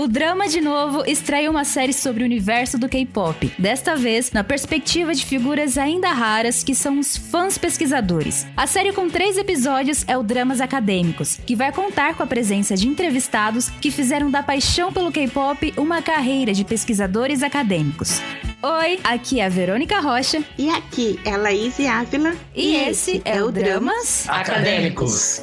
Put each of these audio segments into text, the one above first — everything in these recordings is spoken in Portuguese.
O Drama de Novo estreia uma série sobre o universo do K-pop, desta vez na perspectiva de figuras ainda raras que são os fãs pesquisadores. A série com três episódios é o Dramas Acadêmicos, que vai contar com a presença de entrevistados que fizeram da paixão pelo K-pop uma carreira de pesquisadores acadêmicos. Oi, aqui é a Verônica Rocha. E aqui é a Laís Ávila. E, e esse, esse é, é o Dramas Acadêmicos.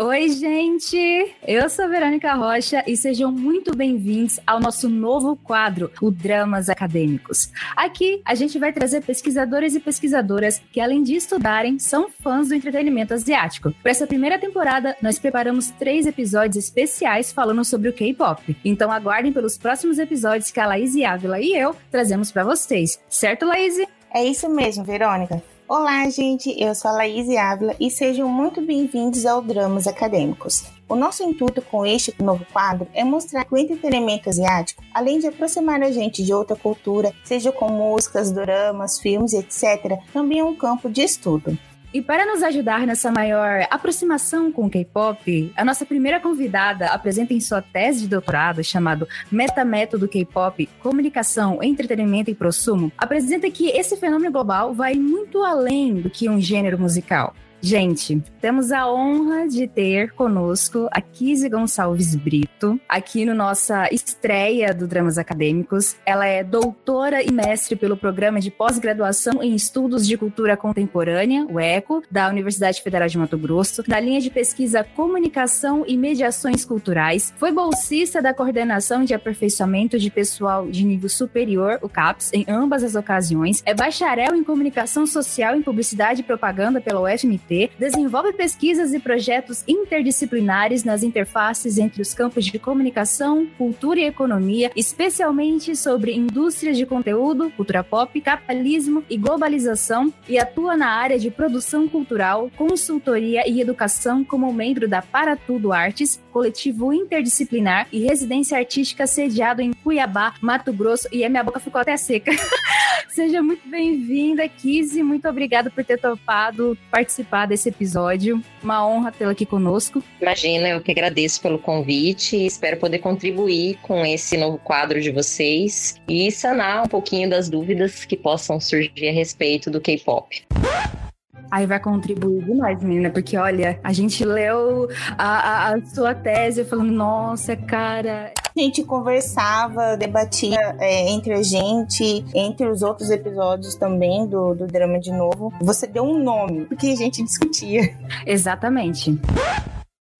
Oi, gente! Eu sou a Verônica Rocha e sejam muito bem-vindos ao nosso novo quadro, o Dramas Acadêmicos. Aqui a gente vai trazer pesquisadores e pesquisadoras que, além de estudarem, são fãs do entretenimento asiático. Para essa primeira temporada, nós preparamos três episódios especiais falando sobre o K-pop. Então aguardem pelos próximos episódios que a Laís Ávila e eu trazemos para vocês. Certo, Laís? É isso mesmo, Verônica. Olá, gente, eu sou a Laís Ávila e sejam muito bem-vindos ao Dramas Acadêmicos. O nosso intuito com este novo quadro é mostrar que o entretenimento asiático, além de aproximar a gente de outra cultura, seja com músicas, dramas, filmes, etc., também é um campo de estudo. E para nos ajudar nessa maior aproximação com o K-pop, a nossa primeira convidada apresenta em sua tese de doutorado, chamado Metamétodo K-pop, Comunicação, Entretenimento e Prosumo, apresenta que esse fenômeno global vai muito além do que um gênero musical. Gente, temos a honra de ter conosco a Kizzy Gonçalves Brito, aqui no nossa estreia do Dramas Acadêmicos. Ela é doutora e mestre pelo programa de pós-graduação em Estudos de Cultura Contemporânea, o ECO, da Universidade Federal de Mato Grosso, da linha de pesquisa Comunicação e Mediações Culturais. Foi bolsista da Coordenação de Aperfeiçoamento de Pessoal de Nível Superior, o CAPS, em ambas as ocasiões. É bacharel em Comunicação Social em Publicidade e Propaganda pela UFMT desenvolve pesquisas e projetos interdisciplinares nas interfaces entre os campos de comunicação, cultura e economia, especialmente sobre indústrias de conteúdo, cultura pop, capitalismo e globalização, e atua na área de produção cultural, consultoria e educação como membro da Para Tudo Artes, coletivo interdisciplinar e residência artística sediado em Cuiabá, Mato Grosso, e a minha boca ficou até seca. Seja muito bem-vinda, Kizzy. Muito obrigada por ter topado participar desse episódio. Uma honra tê-la aqui conosco. Imagina, eu que agradeço pelo convite e espero poder contribuir com esse novo quadro de vocês e sanar um pouquinho das dúvidas que possam surgir a respeito do K-pop. Aí vai contribuir demais, menina, porque olha, a gente leu a, a, a sua tese falando, nossa, cara, a gente conversava, debatia é, entre a gente, entre os outros episódios também do, do Drama de Novo. Você deu um nome, porque a gente discutia. Exatamente.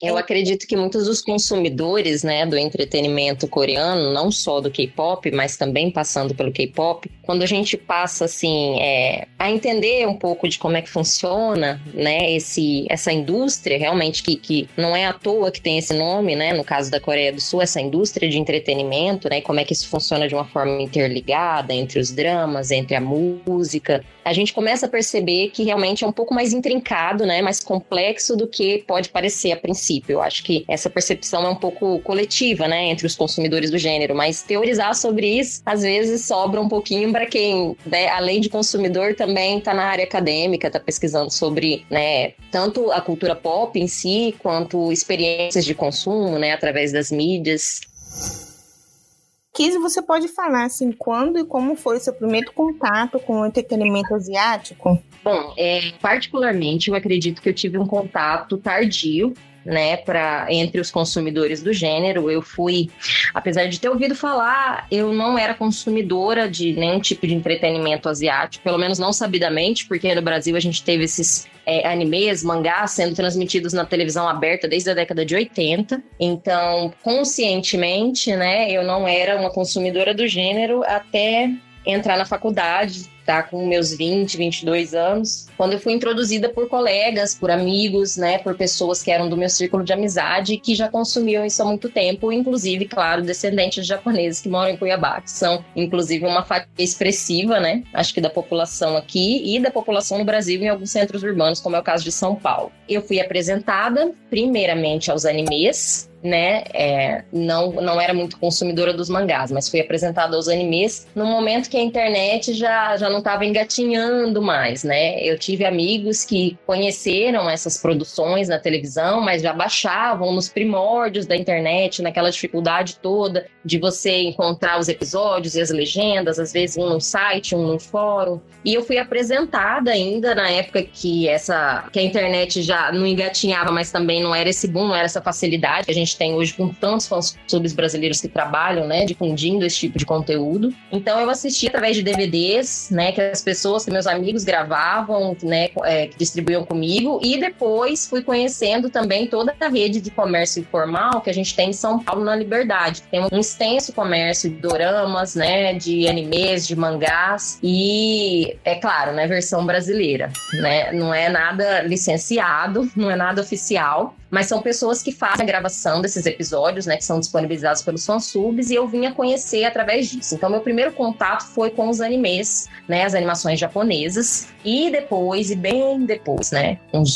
Eu acredito que muitos dos consumidores, né, do entretenimento coreano, não só do K-pop, mas também passando pelo K-pop, quando a gente passa assim é, a entender um pouco de como é que funciona, né, esse essa indústria realmente que, que não é à toa que tem esse nome, né, no caso da Coreia do Sul, essa indústria de entretenimento, né, como é que isso funciona de uma forma interligada entre os dramas, entre a música, a gente começa a perceber que realmente é um pouco mais intrincado, né, mais complexo do que pode parecer a princípio princípio. Eu acho que essa percepção é um pouco coletiva, né, entre os consumidores do gênero, mas teorizar sobre isso às vezes sobra um pouquinho para quem, né, além de consumidor, também está na área acadêmica, está pesquisando sobre, né, tanto a cultura pop em si, quanto experiências de consumo, né, através das mídias. Kizzy, você pode falar assim quando e como foi o seu primeiro contato com o entretenimento asiático? Bom, é, particularmente eu acredito que eu tive um contato tardio né, para entre os consumidores do gênero. Eu fui, apesar de ter ouvido falar, eu não era consumidora de nenhum tipo de entretenimento asiático, pelo menos não sabidamente, porque no Brasil a gente teve esses é, animes, mangás sendo transmitidos na televisão aberta desde a década de 80. Então, conscientemente, né, eu não era uma consumidora do gênero até entrar na faculdade, tá com meus 20, 22 anos, quando eu fui introduzida por colegas, por amigos, né, por pessoas que eram do meu círculo de amizade que já consumiam isso há muito tempo, inclusive, claro, descendentes de japoneses que moram em Cuiabá, que são, inclusive, uma fatia expressiva, né, acho que da população aqui e da população no Brasil em alguns centros urbanos, como é o caso de São Paulo. Eu fui apresentada, primeiramente, aos animes, né, é, não, não era muito consumidora dos mangás, mas fui apresentada aos animes no momento que a internet já, já não estava engatinhando mais, né? Eu tive amigos que conheceram essas produções na televisão, mas já baixavam nos primórdios da internet, naquela dificuldade toda de você encontrar os episódios e as legendas, às vezes um no site, um no fórum. E eu fui apresentada ainda na época que essa que a internet já não engatinhava, mas também não era esse boom, não era essa facilidade que a gente tem hoje com tantos fãs subs brasileiros que trabalham, né, difundindo esse tipo de conteúdo. Então eu assisti através de DVDs, né, que as pessoas, que meus amigos gravavam, né, é, que distribuíam comigo, e depois fui conhecendo também toda a rede de comércio informal que a gente tem em São Paulo na Liberdade. Tem um extenso comércio de doramas, né, de animes, de mangás e é claro, né, versão brasileira, né? Não é nada licenciado, não é nada oficial, mas são pessoas que fazem a gravação desses episódios, né, que são disponibilizados pelos fansubs, e eu vim a conhecer através disso. Então, meu primeiro contato foi com os animes, né, as animações japonesas, e depois, e bem depois, né, uns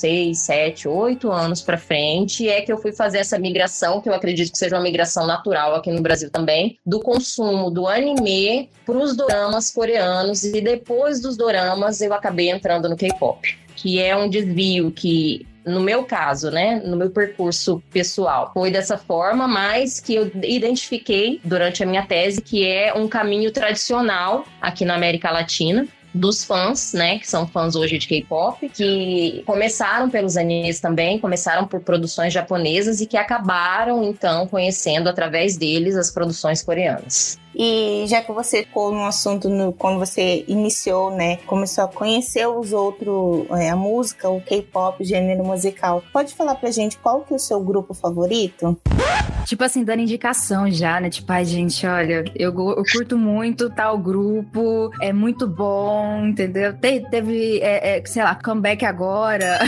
seis, sete, oito anos para frente, é que eu fui fazer essa migração, que eu acredito que seja uma migração natural aqui no Brasil também, do consumo do anime para os doramas coreanos, e depois dos doramas eu acabei entrando no K-pop que é um desvio que no meu caso, né, no meu percurso pessoal, foi dessa forma, mas que eu identifiquei durante a minha tese que é um caminho tradicional aqui na América Latina, dos fãs, né, que são fãs hoje de K-pop, que começaram pelos animes também, começaram por produções japonesas e que acabaram então conhecendo através deles as produções coreanas. E já que você ficou no assunto no, quando você iniciou, né, começou a conhecer os outros, é, a música, o K-pop, o gênero musical, pode falar pra gente qual que é o seu grupo favorito? Tipo assim, dando indicação já, né? Tipo, ai, gente, olha, eu, eu curto muito tal grupo, é muito bom, entendeu? Te, teve, é, é, sei lá, comeback agora.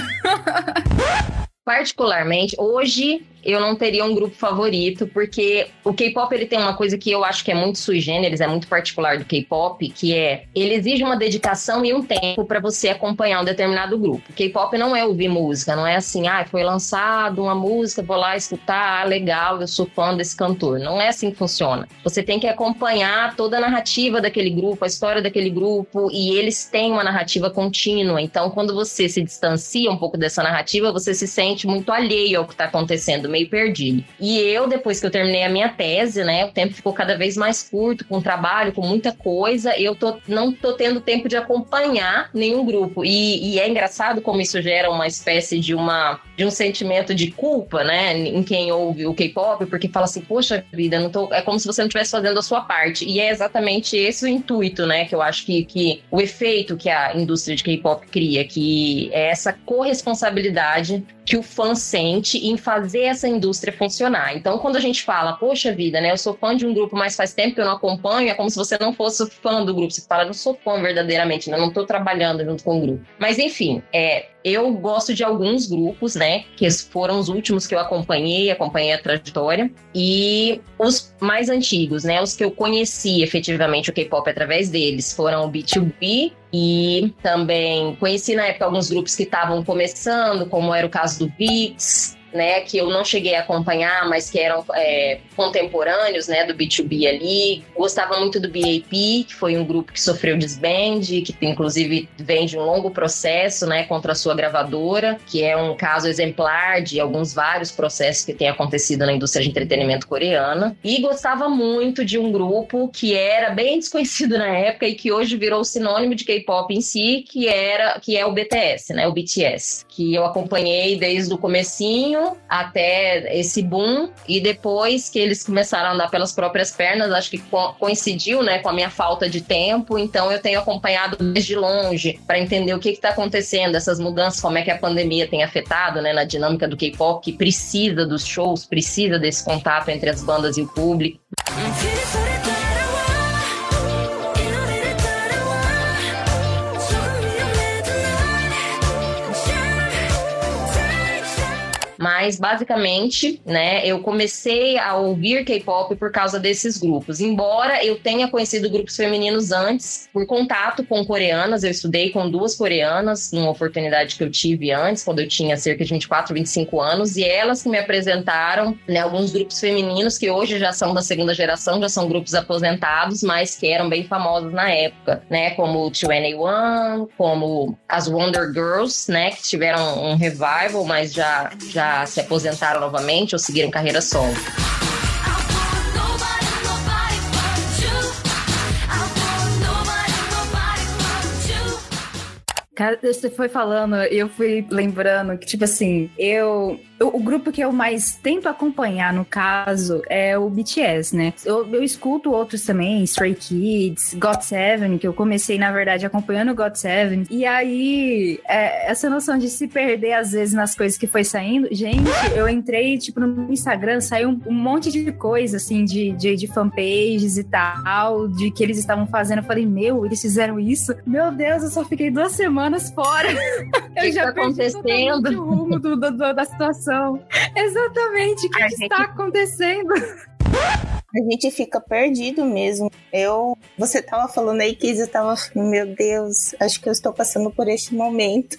Particularmente, hoje eu não teria um grupo favorito, porque o K-pop ele tem uma coisa que eu acho que é muito sui generis, é muito particular do K-pop, que é ele exige uma dedicação e um tempo para você acompanhar um determinado grupo. K-pop não é ouvir música, não é assim, ah, foi lançado uma música, vou lá escutar, ah, legal, eu sou fã desse cantor. Não é assim que funciona. Você tem que acompanhar toda a narrativa daquele grupo, a história daquele grupo, e eles têm uma narrativa contínua. Então, quando você se distancia um pouco dessa narrativa, você se sente muito alheio ao que está acontecendo meio perdido. E eu, depois que eu terminei a minha tese, né, o tempo ficou cada vez mais curto, com trabalho, com muita coisa, eu tô, não tô tendo tempo de acompanhar nenhum grupo. E, e é engraçado como isso gera uma espécie de uma de um sentimento de culpa, né, em quem ouve o K-pop, porque fala assim, poxa vida, não tô, é como se você não estivesse fazendo a sua parte. E é exatamente esse o intuito, né, que eu acho que, que o efeito que a indústria de K-pop cria, que é essa corresponsabilidade que o fã sente em fazer essa indústria funcionar. Então, quando a gente fala, poxa vida, né, eu sou fã de um grupo, mas faz tempo que eu não acompanho, é como se você não fosse fã do grupo. Você fala, não sou fã verdadeiramente, né, não estou trabalhando junto com o grupo. Mas, enfim, é, eu gosto de alguns grupos, né? Que foram os últimos que eu acompanhei, acompanhei a trajetória. E os mais antigos, né? Os que eu conheci efetivamente o K-pop através deles foram o B2B. E também conheci na época alguns grupos que estavam começando, como era o caso do VIX, né, que eu não cheguei a acompanhar, mas que eram é, contemporâneos, né, do B2B ali. Gostava muito do BAP, que foi um grupo que sofreu desband, que inclusive vem de um longo processo, né, contra a sua gravadora, que é um caso exemplar de alguns vários processos que têm acontecido na indústria de entretenimento coreana. E gostava muito de um grupo que era bem desconhecido na época e que hoje virou sinônimo de K-pop em si, que era que é o BTS, né, o BTS, que eu acompanhei desde o comecinho até esse boom. E depois que eles começaram a andar pelas próprias pernas, acho que coincidiu, né, com a minha falta de tempo, então eu tenho acompanhado desde longe para entender o que está acontecendo, essas mudanças, como é que a pandemia tem afetado, né, na dinâmica do K-pop, que precisa dos shows, precisa desse contato entre as bandas e o público. Mas basicamente, né, eu comecei a ouvir K-pop por causa desses grupos. Embora eu tenha conhecido grupos femininos antes, por contato com coreanas, eu estudei com duas coreanas, numa oportunidade que eu tive antes, quando eu tinha cerca de 24, 25 anos, e elas que me apresentaram, né, alguns grupos femininos que hoje já são da segunda geração, já são grupos aposentados, mas que eram bem famosos na época, né, como o 21, como as Wonder Girls, né, que tiveram um revival, mas já, já se aposentaram novamente ou seguiram carreira solo. Você foi falando, eu fui lembrando que, tipo assim, eu o, o, grupo que eu mais tento acompanhar, no caso, é o BTS, né? Eu, eu escuto outros também, Stray Kids, GOT7, que eu comecei, na verdade, acompanhando o GOT7. E aí, é, essa noção de se perder, às vezes, nas coisas que foi saindo. Gente, eu entrei, tipo, no Instagram, saiu um, um monte de coisa, assim, de, de, de fanpages e tal, de que eles estavam fazendo. Eu falei, meu, eles fizeram isso? Meu Deus, eu só fiquei duas semanas fora. eu que já tá acontecendo? o rumo do, do, do, da situação Exatamente. O que, que gente... está acontecendo? A gente fica perdido mesmo. Eu, você tava falando aí que eu tava, meu Deus, acho que eu estou passando por este momento.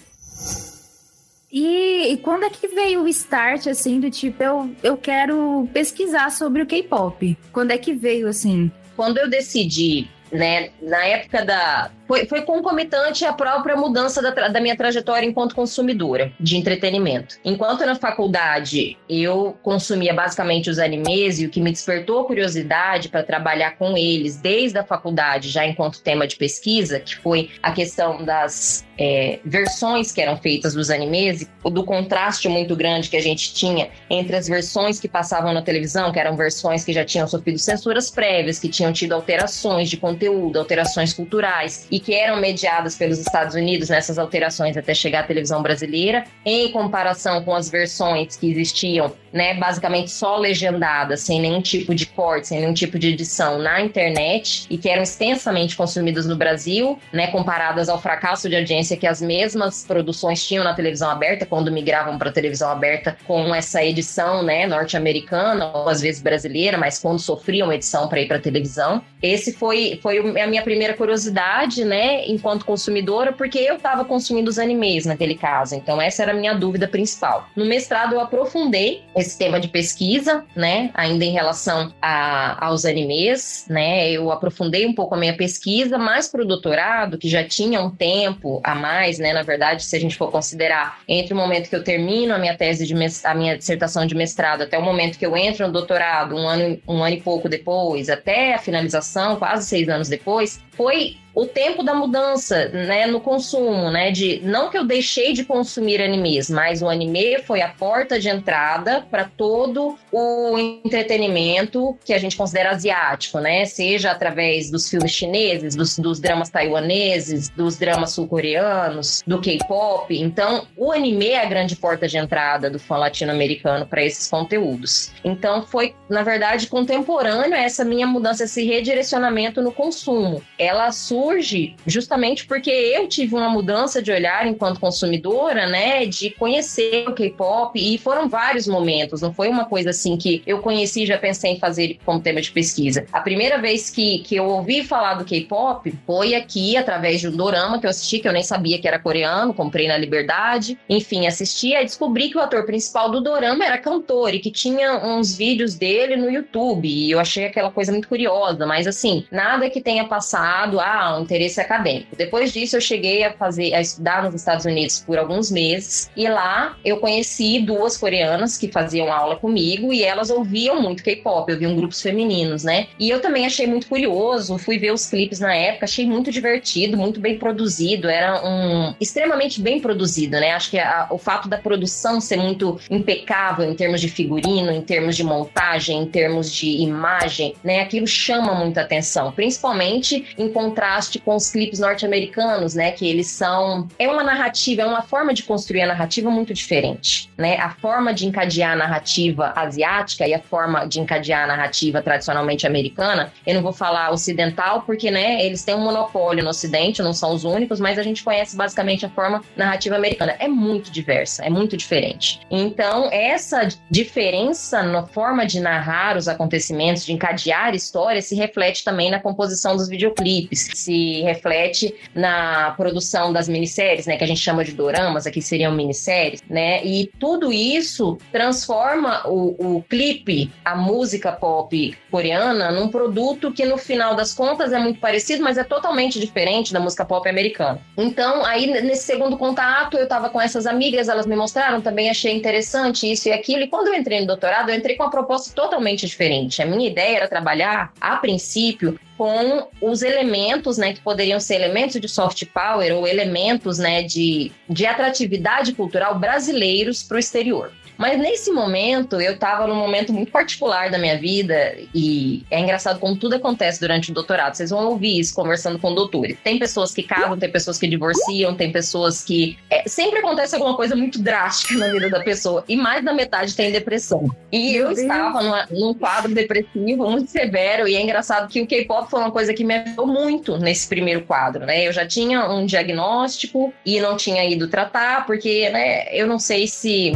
E, e, quando é que veio o start, assim, do tipo, eu, eu quero pesquisar sobre o K-pop? Quando é que veio, assim? Quando eu decidi, né, na época da, foi, foi concomitante à própria mudança da, da minha trajetória enquanto consumidora de entretenimento. Enquanto na faculdade eu consumia basicamente os animes e o que me despertou curiosidade para trabalhar com eles desde a faculdade, já enquanto tema de pesquisa, que foi a questão das é, versões que eram feitas dos animes, do contraste muito grande que a gente tinha entre as versões que passavam na televisão, que eram versões que já tinham sofrido censuras prévias, que tinham tido alterações de conteúdo, alterações culturais, e que eram mediadas pelos Estados Unidos nessas alterações até chegar à televisão brasileira, em comparação com as versões que existiam, né, basicamente só legendadas, sem nenhum tipo de corte, sem nenhum tipo de edição na internet e que eram extensamente consumidas no Brasil, né, comparadas ao fracasso de audiência que as mesmas produções tinham na televisão aberta quando migravam para televisão aberta com essa edição, né, norte-americana ou às vezes brasileira, mas quando sofriam edição para ir para televisão. Esse foi foi a minha primeira curiosidade, né, enquanto consumidora, porque eu estava consumindo os animes naquele caso. Então, essa era a minha dúvida principal. No mestrado, eu aprofundei esse tema de pesquisa, né, ainda em relação a, aos animes, né, eu aprofundei um pouco a minha pesquisa, mas para o doutorado, que já tinha um tempo a mais, né, na verdade, se a gente for considerar entre o momento que eu termino a minha tese de a minha dissertação de mestrado até o momento que eu entro no doutorado, um ano, um ano e pouco depois, até a finalização, quase seis anos depois, foi o tempo da mudança, né, no consumo, né, de não que eu deixei de consumir animes, mas o anime foi a porta de entrada para todo o entretenimento que a gente considera asiático, né, seja através dos filmes chineses, dos, dos dramas taiwaneses, dos dramas sul-coreanos, do K-pop. Então, o anime é a grande porta de entrada do fã latino-americano para esses conteúdos. Então, foi, na verdade, contemporâneo essa minha mudança, esse redirecionamento no consumo. Ela surge surge justamente porque eu tive uma mudança de olhar enquanto consumidora, né, de conhecer o K-pop e foram vários momentos, não foi uma coisa assim que eu conheci e já pensei em fazer como tema de pesquisa. A primeira vez que, que eu ouvi falar do K-pop foi aqui, através de um dorama que eu assisti, que eu nem sabia que era coreano, comprei na Liberdade, enfim, assisti e descobri que o ator principal do dorama era cantor e que tinha uns vídeos dele no YouTube e eu achei aquela coisa muito curiosa, mas assim, nada que tenha passado, ah, um interesse acadêmico. Depois disso, eu cheguei a fazer, a estudar nos Estados Unidos por alguns meses e lá eu conheci duas coreanas que faziam aula comigo e elas ouviam muito K-pop, ouviam grupos femininos, né? E eu também achei muito curioso, fui ver os clipes na época, achei muito divertido, muito bem produzido, era um extremamente bem produzido, né? Acho que a, o fato da produção ser muito impecável em termos de figurino, em termos de montagem, em termos de imagem, né? Aquilo chama muita atenção, principalmente em contraste contraste com os clipes norte-americanos, né? Que eles são. É uma narrativa, é uma forma de construir a narrativa muito diferente, né? A forma de encadear a narrativa asiática e a forma de encadear a narrativa tradicionalmente americana, eu não vou falar ocidental, porque, né, eles têm um monopólio no ocidente, não são os únicos, mas a gente conhece basicamente a forma narrativa americana. É muito diversa, é muito diferente. Então, essa diferença na forma de narrar os acontecimentos, de encadear histórias, se reflete também na composição dos videoclipes, se reflete na produção das minisséries, né, que a gente chama de doramas, aqui seriam minisséries, né, e tudo isso transforma o, o clipe, a música pop coreana, num produto que no final das contas é muito parecido, mas é totalmente diferente da música pop americana. Então, aí nesse segundo contato, eu estava com essas amigas, elas me mostraram, também achei interessante isso e aquilo, e quando eu entrei no doutorado, eu entrei com uma proposta totalmente diferente. A minha ideia era trabalhar, a princípio, com os elementos, né, que poderiam ser elementos de soft power ou elementos, né, de, de atratividade cultural brasileiros para o exterior. Mas nesse momento, eu estava num momento muito particular da minha vida, e é engraçado como tudo acontece durante o doutorado. Vocês vão ouvir isso conversando com doutores. Tem pessoas que casam, tem pessoas que divorciam, tem pessoas que. É, sempre acontece alguma coisa muito drástica na vida da pessoa, e mais da metade tem depressão. E Meu eu Deus. estava numa, num quadro depressivo muito severo, e é engraçado que o K-pop foi uma coisa que me ajudou muito nesse primeiro quadro, né? Eu já tinha um diagnóstico e não tinha ido tratar, porque, né, eu não sei se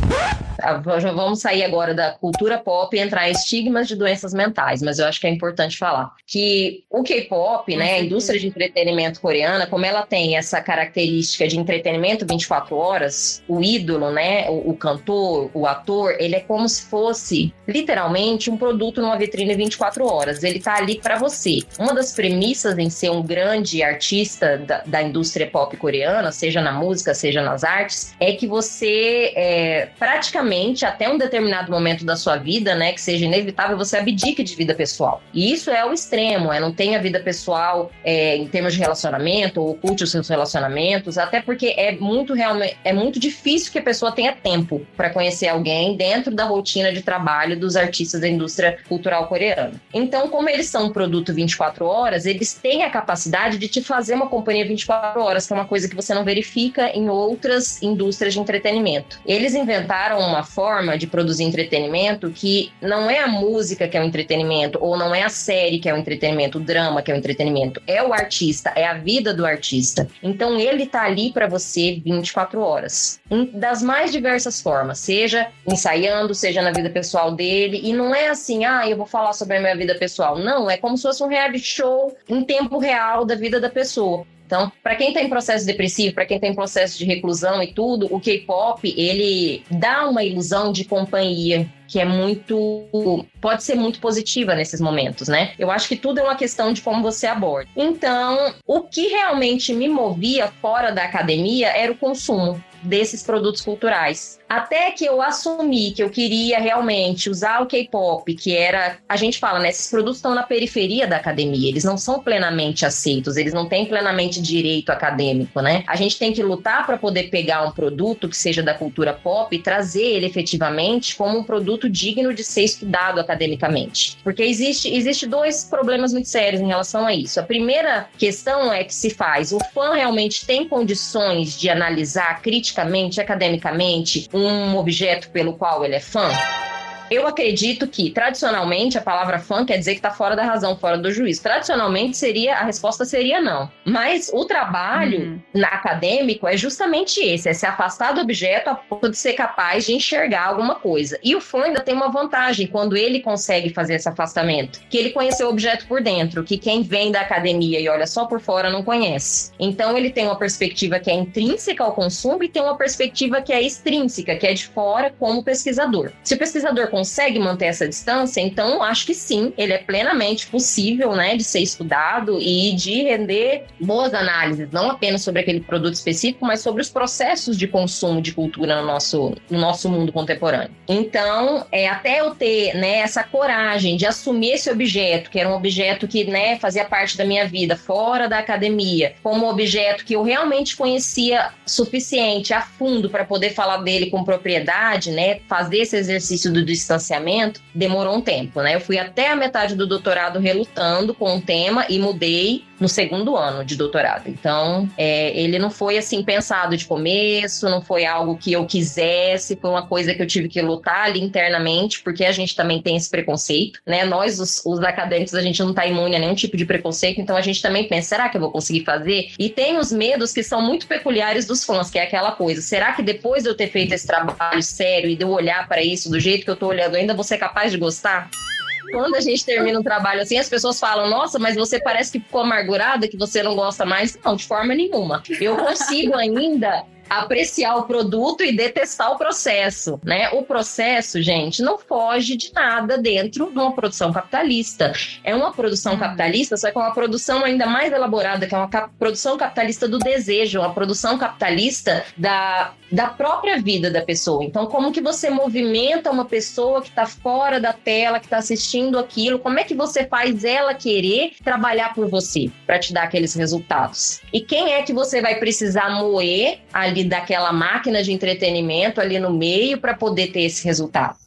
já vamos sair agora da cultura pop e entrar em estigmas de doenças mentais, mas eu acho que é importante falar que o K-pop, né, a indústria de entretenimento coreana, como ela tem essa característica de entretenimento 24 horas, o ídolo, né, o, o cantor, o ator, ele é como se fosse literalmente um produto numa vitrine 24 horas. Ele tá ali para você. Uma das premissas em ser um grande artista da, da, indústria pop coreana, seja na música, seja nas artes, é que você é, praticamente até um determinado momento da sua vida, né, que seja inevitável, você abdique de vida pessoal. E isso é o extremo, é não tenha vida pessoal é, em termos de relacionamento, ou oculte os seus relacionamentos, até porque é muito realmente é muito difícil que a pessoa tenha tempo para conhecer alguém dentro da rotina de trabalho dos artistas da indústria cultural coreana. Então, como eles são um produto 24 horas, eles têm a capacidade de te fazer uma companhia 24 horas, que é uma coisa que você não verifica em outras indústrias de entretenimento. Eles inventaram uma forma de produzir entretenimento que não é a música que é o entretenimento, ou não é a série que é o entretenimento, o drama que é o entretenimento, é o artista, é a vida do artista. Então ele tá ali para você 24 horas, das mais diversas formas, seja ensaiando, seja na vida pessoal dele, e não é assim, ah, eu vou falar sobre a minha vida pessoal. Não, é como se fosse um reality show em tempo real da vida da pessoa. Então, para quem está em processo depressivo, para quem está em processo de reclusão e tudo, o K-pop ele dá uma ilusão de companhia que é muito pode ser muito positiva nesses momentos, né? Eu acho que tudo é uma questão de como você aborda. Então, o que realmente me movia fora da academia era o consumo desses produtos culturais. Até que eu assumi que eu queria realmente usar o K-pop, que era. A gente fala, né? Esses produtos estão na periferia da academia, eles não são plenamente aceitos, eles não têm plenamente direito acadêmico, né? A gente tem que lutar para poder pegar um produto que seja da cultura pop e trazer ele efetivamente como um produto digno de ser estudado academicamente. Porque existe, existe dois problemas muito sérios em relação a isso. A primeira questão é que se faz: o fã realmente tem condições de analisar criticamente, academicamente, um objeto pelo qual ele é fã? Eu acredito que, tradicionalmente, a palavra fã quer dizer que está fora da razão, fora do juízo. Tradicionalmente, seria a resposta seria não. Mas o trabalho uhum. na acadêmico é justamente esse: é se afastar do objeto a ponto de ser capaz de enxergar alguma coisa. E o fã ainda tem uma vantagem quando ele consegue fazer esse afastamento, que ele conheceu o objeto por dentro, que quem vem da academia e olha só por fora não conhece. Então ele tem uma perspectiva que é intrínseca ao consumo e tem uma perspectiva que é extrínseca, que é de fora como pesquisador. Se o pesquisador consegue manter essa distância, então acho que sim, ele é plenamente possível, né, de ser estudado e de render boas análises, não apenas sobre aquele produto específico, mas sobre os processos de consumo de cultura no nosso, no nosso mundo contemporâneo. Então, é até eu ter, né, essa coragem de assumir esse objeto, que era um objeto que, né, fazia parte da minha vida, fora da academia, como objeto que eu realmente conhecia suficiente a fundo para poder falar dele com propriedade, né, fazer esse exercício do distanciamento, demorou um tempo, né? Eu fui até a metade do doutorado relutando com o tema e mudei no segundo ano de doutorado. Então, é, ele não foi assim pensado de começo, não foi algo que eu quisesse, foi uma coisa que eu tive que lutar ali internamente, porque a gente também tem esse preconceito, né? Nós, os, os acadêmicos, a gente não está imune a nenhum tipo de preconceito, então a gente também pensa, será que eu vou conseguir fazer? E tem os medos que são muito peculiares dos fãs, que é aquela coisa, será que depois de eu ter feito esse trabalho sério e de eu olhar para isso do jeito que eu estou olhando, ainda vou ser capaz de gostar? quando a gente termina um trabalho assim, as pessoas falam: Nossa, mas você parece que ficou amargurada, que você não gosta mais. Não, de forma nenhuma. Eu consigo ainda apreciar o produto e detestar o processo, né? O processo, gente, não foge de nada dentro de uma produção capitalista. É uma produção uhum. capitalista, só que é uma produção ainda mais elaborada, que é uma cap produção capitalista do desejo, uma produção capitalista da, da própria vida da pessoa. Então, como que você movimenta uma pessoa que está fora da tela, que está assistindo aquilo? Como é que você faz ela querer trabalhar por você para te dar aqueles resultados? E quem é que você vai precisar moer ali ali daquela máquina de entretenimento ali no meio para poder ter esse resultado.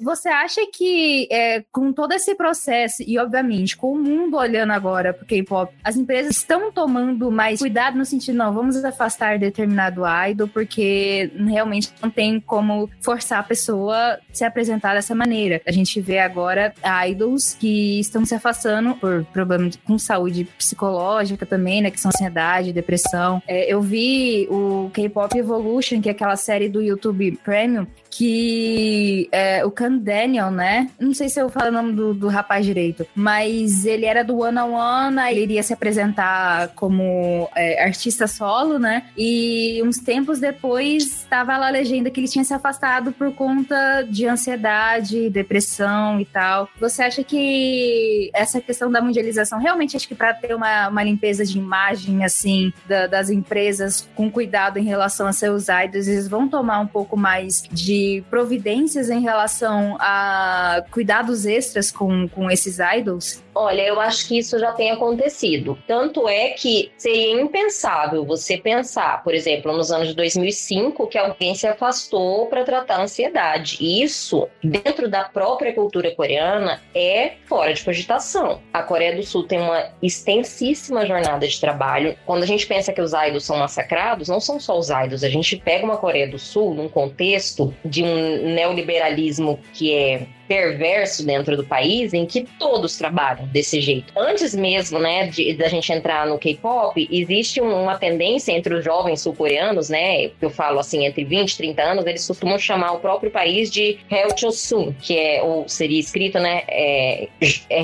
Você acha que é, com todo esse processo, e obviamente com o mundo olhando agora para o K-pop, as empresas estão tomando mais cuidado no sentido, não, vamos afastar determinado idol, porque realmente não tem como forçar a pessoa se apresentar dessa maneira. A gente vê agora idols que estão se afastando por problemas com saúde psicológica também, né? Que são ansiedade, depressão. É, eu vi o K-Pop Evolution, que é aquela série do YouTube Premium, que é, o Can Daniel, né? Não sei se eu falo o nome do, do rapaz direito, mas ele era do One on One, ele iria se apresentar como é, artista solo, né? E uns tempos depois estava lá a legenda que ele tinha se afastado por conta de ansiedade, depressão e tal. Você acha que essa questão da mundialização, realmente acho que para ter uma, uma limpeza de imagem, assim, da, das empresas com cuidado em relação a seus idols, eles vão tomar um pouco mais de providências em relação a cuidados extras com, com esses idols? Olha, eu acho que isso já tem acontecido. Tanto é que seria impensável você pensar, por exemplo, nos anos de 2005, que alguém se afastou para tratar a ansiedade. Isso, dentro da própria cultura coreana, é fora de cogitação. A Coreia do Sul tem uma extensíssima jornada de trabalho. Quando a gente pensa que os idols são massacrados, não são só os idols. A gente pega uma Coreia do Sul num contexto de um neoliberalismo que é perverso dentro do país em que todos trabalham desse jeito. Antes mesmo, né, de, da gente entrar no K-pop, existe uma tendência entre os jovens sul-coreanos, né, que eu falo assim, entre 20 e 30 anos, eles costumam chamar o próprio país de Heo que é, ou seria escrito, né, é, é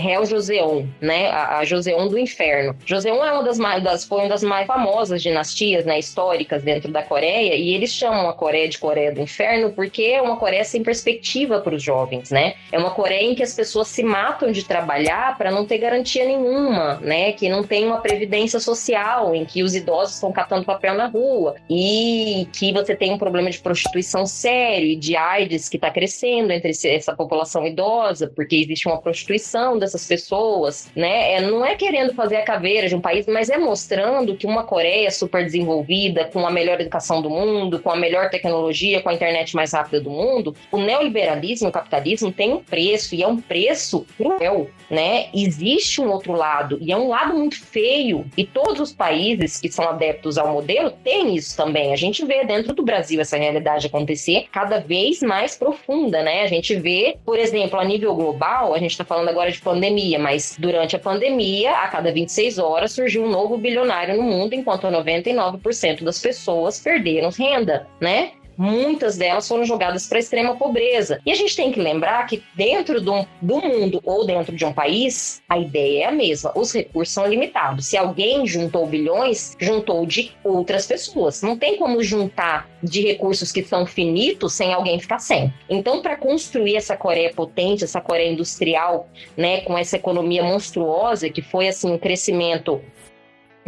né, a, a Joseon do inferno. Joseon é uma das mais, das, foi uma das mais famosas dinastias, né, históricas dentro da Coreia, e eles chamam a Coreia de Coreia do Inferno porque é uma Coreia sem perspectiva para os jovens, né? É uma Coreia em que as pessoas se matam de trabalhar para não ter garantia nenhuma, né? Que não tem uma previdência social, em que os idosos estão catando papel na rua e que você tem um problema de prostituição sério e de AIDS que está crescendo entre essa população idosa, porque existe uma prostituição dessas pessoas, né? É, não é querendo fazer a caveira de um país, mas é mostrando que uma Coreia super desenvolvida, com a melhor educação do mundo, com a melhor tecnologia, com a internet mais rápida do mundo, o neoliberalismo, o capitalismo tem tem um preço e é um preço cruel, né? Existe um outro lado e é um lado muito feio e todos os países que são adeptos ao modelo têm isso também. A gente vê dentro do Brasil essa realidade acontecer cada vez mais profunda, né? A gente vê, por exemplo, a nível global, a gente está falando agora de pandemia, mas durante a pandemia, a cada 26 horas surgiu um novo bilionário no mundo, enquanto 99% das pessoas perderam renda, né? Muitas delas foram jogadas para a extrema pobreza. E a gente tem que lembrar que dentro do, do mundo ou dentro de um país, a ideia é a mesma. Os recursos são limitados. Se alguém juntou bilhões, juntou de outras pessoas. Não tem como juntar de recursos que são finitos sem alguém ficar sem. Então, para construir essa Coreia potente, essa Coreia industrial, né, com essa economia monstruosa que foi assim um crescimento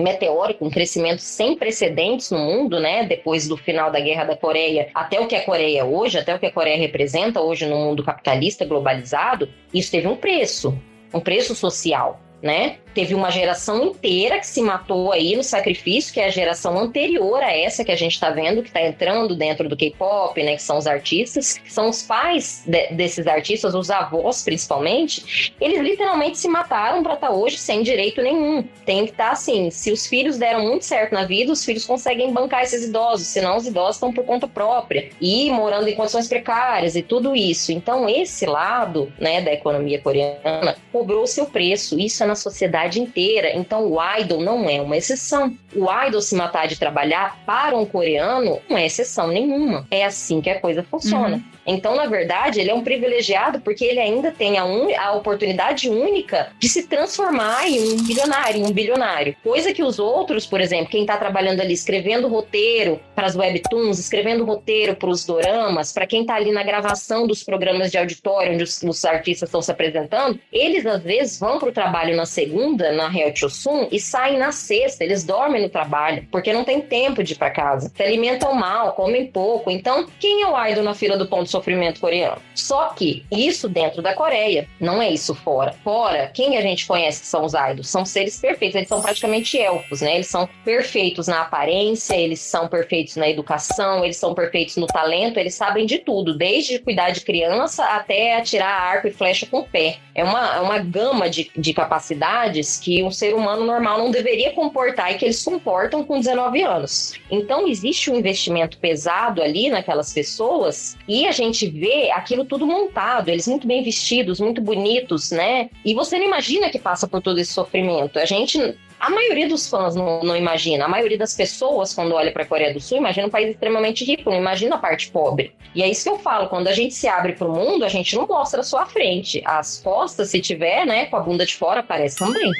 meteórico, um crescimento sem precedentes no mundo, né? Depois do final da Guerra da Coreia, até o que a Coreia é hoje, até o que a Coreia representa hoje no mundo capitalista globalizado, isso teve um preço, um preço social, né? Teve uma geração inteira que se matou aí no sacrifício, que é a geração anterior a essa que a gente está vendo, que está entrando dentro do K-pop, né? Que são os artistas, que são os pais de, desses artistas, os avós principalmente. Eles literalmente se mataram para estar tá hoje sem direito nenhum. Tem que estar tá, assim: se os filhos deram muito certo na vida, os filhos conseguem bancar esses idosos, senão os idosos estão por conta própria e morando em condições precárias e tudo isso. Então, esse lado né, da economia coreana cobrou seu preço. Isso é na sociedade inteira. Então, o idol não é uma exceção. O idol se matar de trabalhar para um coreano não é exceção nenhuma. É assim que a coisa funciona. Uhum. Então, na verdade, ele é um privilegiado porque ele ainda tem a, un... a oportunidade única de se transformar em um bilionário, um bilionário. Coisa que os outros, por exemplo, quem está trabalhando ali escrevendo roteiro para as webtoons, escrevendo roteiro para os doramas, para quem está ali na gravação dos programas de auditório onde os, os artistas estão se apresentando, eles às vezes vão para o trabalho na segunda, na Real Chosun, e saem na sexta. Eles dormem no trabalho porque não tem tempo de ir para casa. Se alimentam mal, comem pouco. Então, quem é o idol na fila do ponto sofrimento coreano. Só que isso dentro da Coreia, não é isso fora. Fora, quem a gente conhece são os idols? São seres perfeitos, eles são praticamente elfos, né? Eles são perfeitos na aparência, eles são perfeitos na educação, eles são perfeitos no talento, eles sabem de tudo, desde cuidar de criança até atirar arco e flecha com o pé. É uma, é uma gama de, de capacidades que um ser humano normal não deveria comportar e que eles comportam com 19 anos. Então, existe um investimento pesado ali naquelas pessoas e a gente gente vê aquilo tudo montado, eles muito bem vestidos, muito bonitos, né? E você não imagina que passa por todo esse sofrimento. A gente a maioria dos fãs não, não, imagina. A maioria das pessoas, quando olha para a Coreia do Sul, imagina um país extremamente rico, não imagina a parte pobre. E é isso que eu falo. Quando a gente se abre para o mundo, a gente não mostra a sua frente. As costas, se tiver, né, com a bunda de fora, aparece também.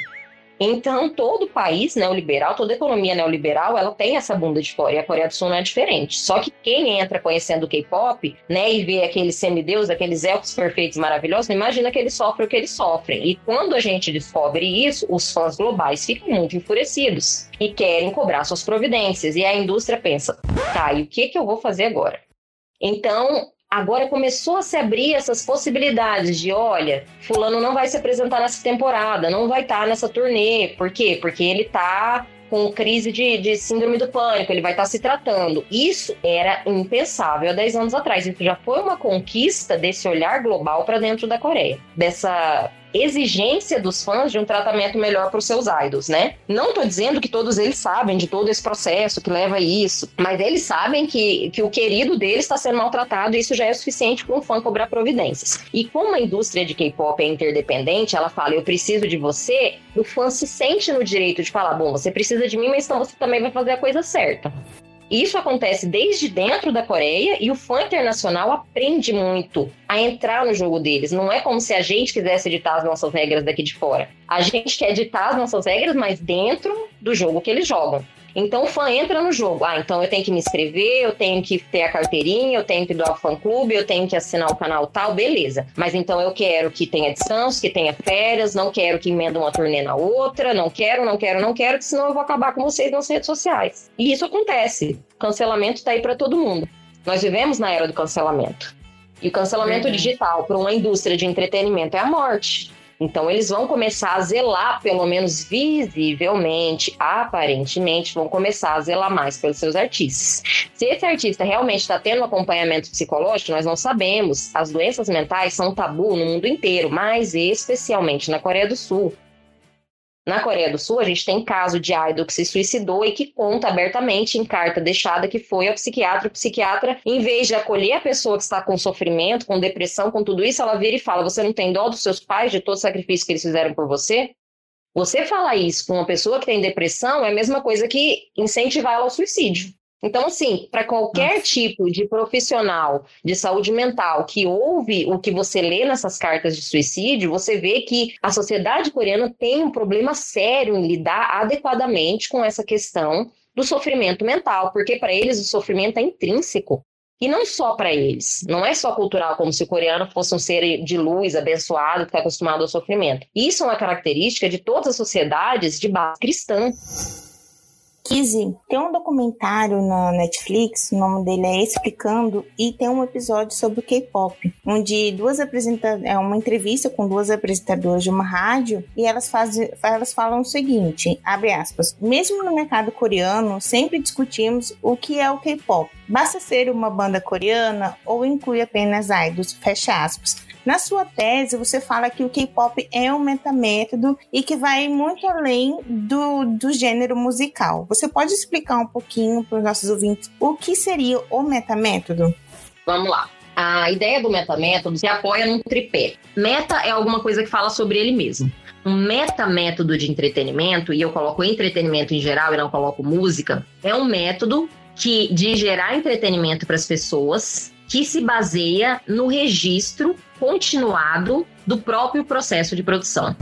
Então, todo país neoliberal, toda economia neoliberal, ela tem essa bunda de fora, e a Coreia do Sul não é diferente. Só que quem entra conhecendo o K-pop, né, e vê aqueles semideus, aqueles elfos perfeitos maravilhosos, imagina que eles sofrem o que eles sofrem. E quando a gente descobre isso, os fãs globais ficam muito enfurecidos e querem cobrar suas providências. E a indústria pensa, tá, e o que, que eu vou fazer agora? Então, Agora começou a se abrir essas possibilidades de, olha, fulano não vai se apresentar nessa temporada, não vai estar tá nessa turnê. Por quê? Porque ele está com crise de, de, síndrome do pânico, ele vai estar tá se tratando. Isso era impensável há 10 anos atrás. Isso já foi uma conquista desse olhar global para dentro da Coreia, dessa exigência dos fãs de um tratamento melhor para os seus idols, né? Não estou dizendo que todos eles sabem de todo esse processo que leva a isso, mas eles sabem que, que o querido deles está sendo maltratado e isso já é suficiente para um fã cobrar providências. E como a indústria de K-pop é interdependente, ela fala, eu preciso de você, o fã se sente no direito de falar, bom, você precisa de mim, mas então você também vai fazer a coisa certa. Isso acontece desde dentro da Coreia e o fã internacional aprende muito a entrar no jogo deles. Não é como se a gente quisesse editar as nossas regras daqui de fora. A gente quer editar as nossas regras, mas dentro do jogo que eles jogam. Então o fã entra no jogo. Ah, então eu tenho que me inscrever, eu tenho que ter a carteirinha, eu tenho que doar o fã clube, eu tenho que assinar o canal tal, beleza. Mas então eu quero que tenha descanso, que tenha férias, não quero que emenda uma turnê na outra, não quero, não quero, não quero, que senão eu vou acabar com vocês nas redes sociais. E isso acontece. cancelamento tá aí para todo mundo. Nós vivemos na era do cancelamento. E o cancelamento uhum. digital para uma indústria de entretenimento é a morte. Então, eles vão começar a zelar, pelo menos visivelmente, aparentemente, vão começar a zelar mais pelos seus artistas. Se esse artista realmente está tendo acompanhamento psicológico, nós não sabemos. As doenças mentais são tabu no mundo inteiro, mas especialmente na Coreia do Sul. Na Coreia do Sul, a gente tem caso de idol que se suicidou e que conta abertamente em carta deixada que foi ao psiquiatra. O psiquiatra, em vez de acolher a pessoa que está com sofrimento, com depressão, com tudo isso, ela vira e fala: Você não tem dó dos seus pais, de todo o sacrifício que eles fizeram por você? Você falar isso com uma pessoa que tem depressão é a mesma coisa que incentivar ela ao suicídio. Então, assim, para qualquer Nossa. tipo de profissional de saúde mental que ouve o que você lê nessas cartas de suicídio, você vê que a sociedade coreana tem um problema sério em lidar adequadamente com essa questão do sofrimento mental, porque para eles o sofrimento é intrínseco. E não só para eles, não é só cultural, como se o coreano fosse um ser de luz, abençoado, que está acostumado ao sofrimento. Isso é uma característica de todas as sociedades de base cristã. Kizzy, tem um documentário na Netflix, o nome dele é Explicando, e tem um episódio sobre o K-pop, onde duas apresentadoras, é uma entrevista com duas apresentadoras de uma rádio, e elas, fazem, elas falam o seguinte, abre aspas, mesmo no mercado coreano, sempre discutimos o que é o K-pop. Basta ser uma banda coreana ou inclui apenas idols, fecha aspas. Na sua tese, você fala que o K-pop é um metamétodo e que vai muito além do, do gênero musical. Você pode explicar um pouquinho para os nossos ouvintes o que seria o metamétodo? Vamos lá. A ideia do metamétodo se apoia num tripé. Meta é alguma coisa que fala sobre ele mesmo. Um metamétodo de entretenimento, e eu coloco entretenimento em geral e não coloco música, é um método que de gerar entretenimento para as pessoas que se baseia no registro continuado do próprio processo de produção.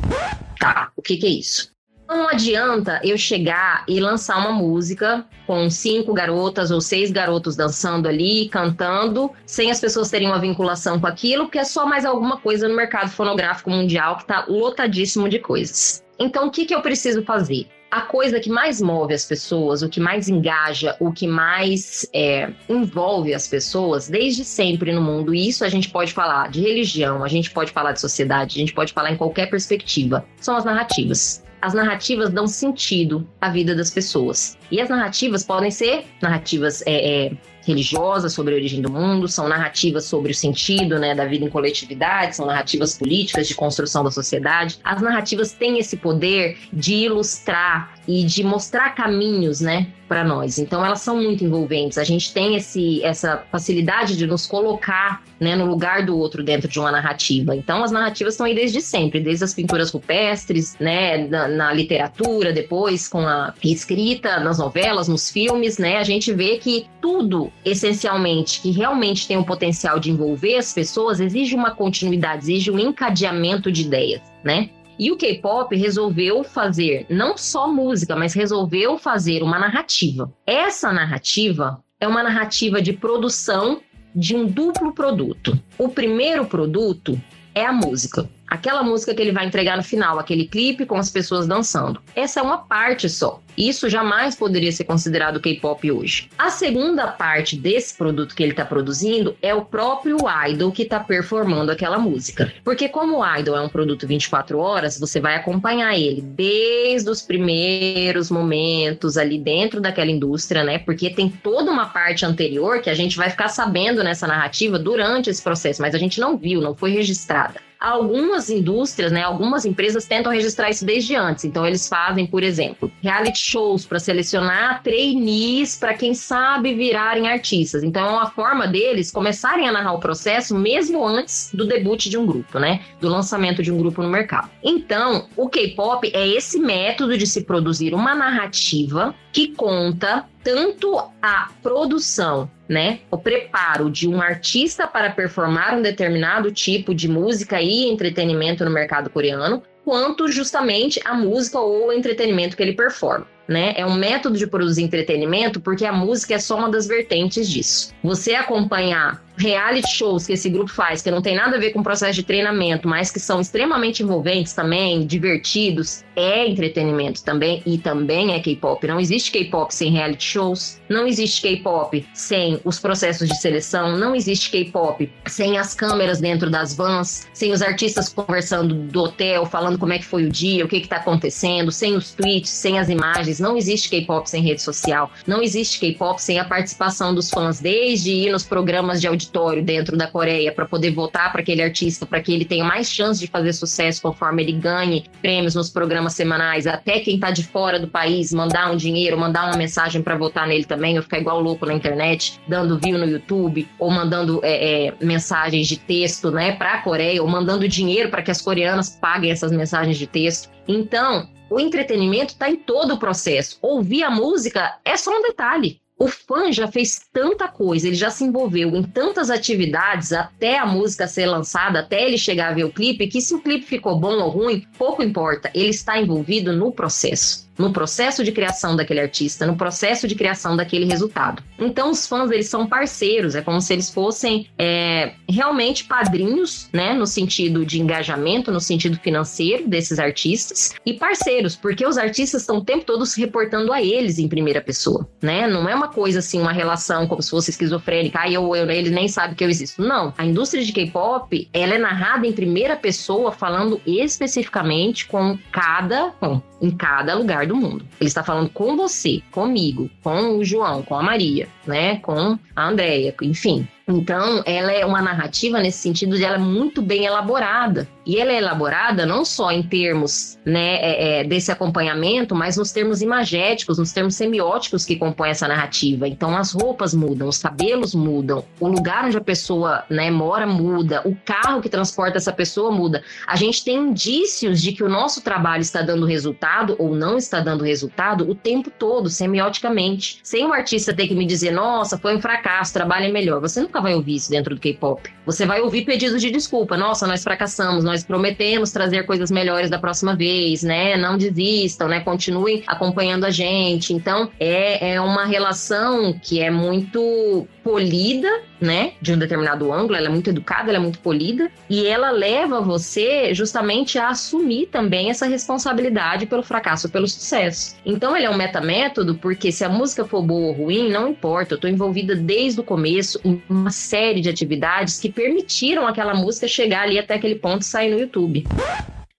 Tá, o que, que é isso? Não adianta eu chegar e lançar uma música com cinco garotas ou seis garotos dançando ali, cantando, sem as pessoas terem uma vinculação com aquilo, porque é só mais alguma coisa no mercado fonográfico mundial que está lotadíssimo de coisas. Então, o que, que eu preciso fazer? A coisa que mais move as pessoas, o que mais engaja, o que mais é, envolve as pessoas desde sempre no mundo, e isso a gente pode falar de religião, a gente pode falar de sociedade, a gente pode falar em qualquer perspectiva, são as narrativas. As narrativas dão sentido à vida das pessoas. E as narrativas podem ser narrativas é, é, religiosas sobre a origem do mundo, são narrativas sobre o sentido né, da vida em coletividade, são narrativas políticas de construção da sociedade. As narrativas têm esse poder de ilustrar e de mostrar caminhos, né, para nós. Então elas são muito envolventes. A gente tem esse, essa facilidade de nos colocar, né, no lugar do outro dentro de uma narrativa. Então as narrativas estão aí desde sempre, desde as pinturas rupestres, né, na, na literatura, depois com a escrita, nas novelas, nos filmes, né, a gente vê que tudo essencialmente que realmente tem o potencial de envolver as pessoas exige uma continuidade, exige um encadeamento de ideias, né? E o K-pop resolveu fazer não só música, mas resolveu fazer uma narrativa. Essa narrativa é uma narrativa de produção de um duplo produto. O primeiro produto é a música. Aquela música que ele vai entregar no final, aquele clipe com as pessoas dançando. Essa é uma parte só. Isso jamais poderia ser considerado K-pop hoje. A segunda parte desse produto que ele está produzindo é o próprio idol que está performando aquela música. Porque como o idol é um produto 24 horas, você vai acompanhar ele desde os primeiros momentos ali dentro daquela indústria, né? Porque tem toda uma parte anterior que a gente vai ficar sabendo nessa narrativa durante esse processo, mas a gente não viu, não foi registrada. Algumas indústrias, né, algumas empresas tentam registrar isso desde antes. Então, eles fazem, por exemplo, reality shows para selecionar trainees para quem sabe virarem artistas. Então, é uma forma deles começarem a narrar o processo mesmo antes do debut de um grupo, né? Do lançamento de um grupo no mercado. Então, o K-pop é esse método de se produzir uma narrativa que conta tanto a produção, né, o preparo de um artista para performar um determinado tipo de música e entretenimento no mercado coreano, quanto justamente a música ou o entretenimento que ele performa né? É um método de produzir entretenimento porque a música é só uma das vertentes disso. Você acompanhar reality shows que esse grupo faz, que não tem nada a ver com o processo de treinamento, mas que são extremamente envolventes também, divertidos, é entretenimento também e também é K-pop. Não existe K-pop sem reality shows, não existe K-pop sem os processos de seleção, não existe K-pop sem as câmeras dentro das vans, sem os artistas conversando do hotel, falando como é que foi o dia, o que está acontecendo, sem os tweets, sem as imagens não existe K-pop sem rede social, não existe K-pop sem a participação dos fãs, desde ir nos programas de auditório dentro da Coreia para poder votar para aquele artista, para que ele tenha mais chance de fazer sucesso conforme ele ganhe prêmios nos programas semanais, até quem está de fora do país mandar um dinheiro, mandar uma mensagem para votar nele também, ou ficar igual louco na internet, dando view no YouTube, ou mandando é, é, mensagens de texto né, para a Coreia, ou mandando dinheiro para que as coreanas paguem essas mensagens de texto. Então, o entretenimento está em todo o processo. Ouvir a música é só um detalhe. O fã já fez tanta coisa, ele já se envolveu em tantas atividades até a música ser lançada, até ele chegar a ver o clipe, que se o clipe ficou bom ou ruim, pouco importa. Ele está envolvido no processo. No processo de criação daquele artista, no processo de criação daquele resultado. Então, os fãs, eles são parceiros, é como se eles fossem é, realmente padrinhos, né, no sentido de engajamento, no sentido financeiro desses artistas, e parceiros, porque os artistas estão o tempo todo se reportando a eles em primeira pessoa, né? Não é uma coisa assim, uma relação como se fosse esquizofrênica, ah, eu, eu, ele nem sabe que eu existo. Não, a indústria de K-pop, ela é narrada em primeira pessoa, falando especificamente com cada um, em cada lugar do mundo. Ele está falando com você, comigo, com o João, com a Maria, né? Com a Andréia, enfim. Então, ela é uma narrativa nesse sentido de ela é muito bem elaborada. E ela é elaborada não só em termos né, é, é, desse acompanhamento, mas nos termos imagéticos, nos termos semióticos que compõem essa narrativa. Então, as roupas mudam, os cabelos mudam, o lugar onde a pessoa né, mora muda, o carro que transporta essa pessoa muda. A gente tem indícios de que o nosso trabalho está dando resultado ou não está dando resultado o tempo todo, semioticamente. Sem o artista ter que me dizer, nossa, foi um fracasso, trabalho é melhor. Você nunca vai ouvir isso dentro do K-pop. Você vai ouvir pedidos de desculpa. Nossa, nós fracassamos, nós prometemos trazer coisas melhores da próxima vez, né? Não desistam, né? Continuem acompanhando a gente. Então, é, é uma relação que é muito polida, né? De um determinado ângulo, ela é muito educada, ela é muito polida, e ela leva você justamente a assumir também essa responsabilidade pelo fracasso, pelo sucesso. Então, ele é um metamétodo, porque se a música for boa ou ruim, não importa, eu tô envolvida desde o começo em uma série de atividades que permitiram aquela música chegar ali até aquele ponto e sair no YouTube.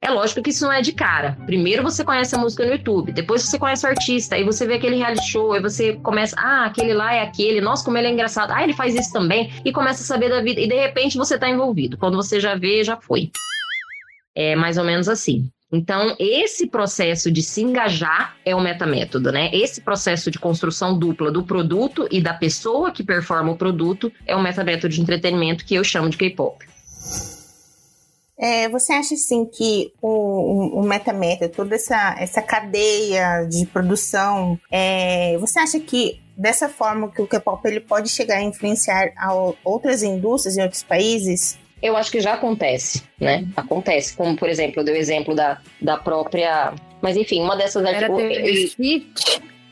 É lógico que isso não é de cara. Primeiro você conhece a música no YouTube, depois você conhece o artista, aí você vê aquele reality show, aí você começa, ah, aquele lá é aquele, nossa, como ele é engraçado, ah, ele faz isso também, e começa a saber da vida, e de repente você tá envolvido. Quando você já vê, já foi. É mais ou menos assim. Então, esse processo de se engajar é o metamétodo, né? Esse processo de construção dupla do produto e da pessoa que performa o produto é o metamétodo de entretenimento que eu chamo de K-pop. É, você acha assim que o, o, o meta-meta, toda essa, essa cadeia de produção, é, você acha que dessa forma que o K-pop ele pode chegar a influenciar a outras indústrias em outros países? Eu acho que já acontece, né? Acontece. Como, por exemplo, eu dei o exemplo da, da própria. Mas enfim, uma dessas Era artigos.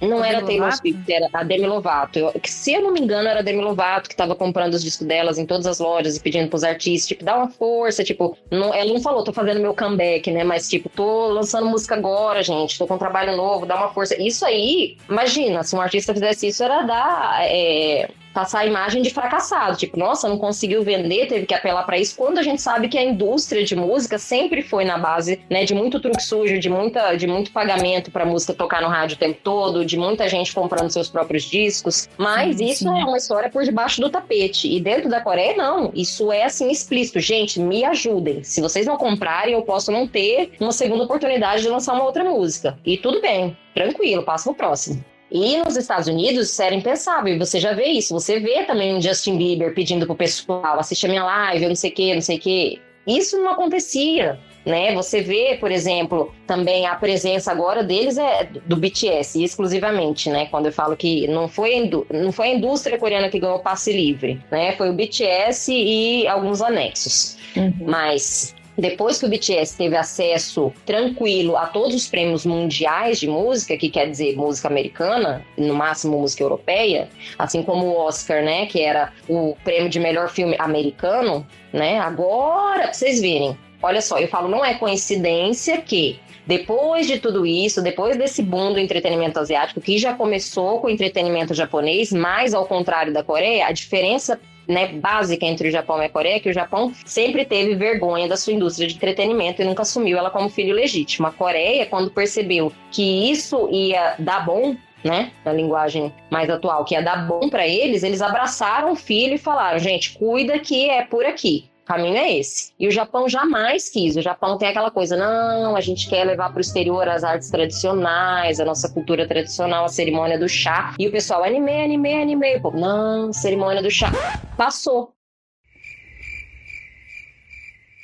Não a era Demi Taylor Swift, era a Demi Lovato. Eu, que, se eu não me engano, era a Demi Lovato que tava comprando os discos delas em todas as lojas e pedindo pros artistas, tipo, dá uma força, tipo, não, ela não falou, tô fazendo meu comeback, né? Mas, tipo, tô lançando música agora, gente, tô com um trabalho novo, dá uma força. Isso aí, imagina, se um artista fizesse isso, era dar. É, passar a imagem de fracassado, tipo, nossa, não conseguiu vender, teve que apelar para isso, quando a gente sabe que a indústria de música sempre foi na base, né, de muito truque sujo, de muita de muito pagamento para música tocar no rádio o tempo todo, de muita gente comprando seus próprios discos, mas sim, isso sim. é uma história por debaixo do tapete. E dentro da Coreia não, isso é assim explícito. Gente, me ajudem. Se vocês não comprarem, eu posso não ter uma segunda oportunidade de lançar uma outra música. E tudo bem, tranquilo, passa pro próximo. E nos Estados Unidos isso era impensável, e você já vê isso. Você vê também o Justin Bieber pedindo pro pessoal, assistir a minha live, eu não sei o que, não sei o que. Isso não acontecia, né? Você vê, por exemplo, também a presença agora deles é do BTS, exclusivamente, né? Quando eu falo que não foi, não foi a indústria coreana que ganhou passe livre, né? Foi o BTS e alguns anexos. Uhum. Mas depois que o BTS teve acesso tranquilo a todos os prêmios mundiais de música, que quer dizer música americana, no máximo música europeia, assim como o Oscar, né, que era o prêmio de melhor filme americano, né? Agora, pra vocês verem, olha só, eu falo, não é coincidência que depois de tudo isso, depois desse boom do entretenimento asiático, que já começou com o entretenimento japonês, mas ao contrário da Coreia, a diferença né, básica entre o Japão e a Coreia, que o Japão sempre teve vergonha da sua indústria de entretenimento e nunca assumiu ela como filho legítimo. A Coreia, quando percebeu que isso ia dar bom, né, na linguagem mais atual, que ia dar bom para eles, eles abraçaram o filho e falaram: gente, cuida que é por aqui. O caminho é esse. E o Japão jamais quis. O Japão tem aquela coisa, não, a gente quer levar para o exterior as artes tradicionais, a nossa cultura tradicional, a cerimônia do chá. E o pessoal, anime, anime, anime. Pô, não, cerimônia do chá. Passou.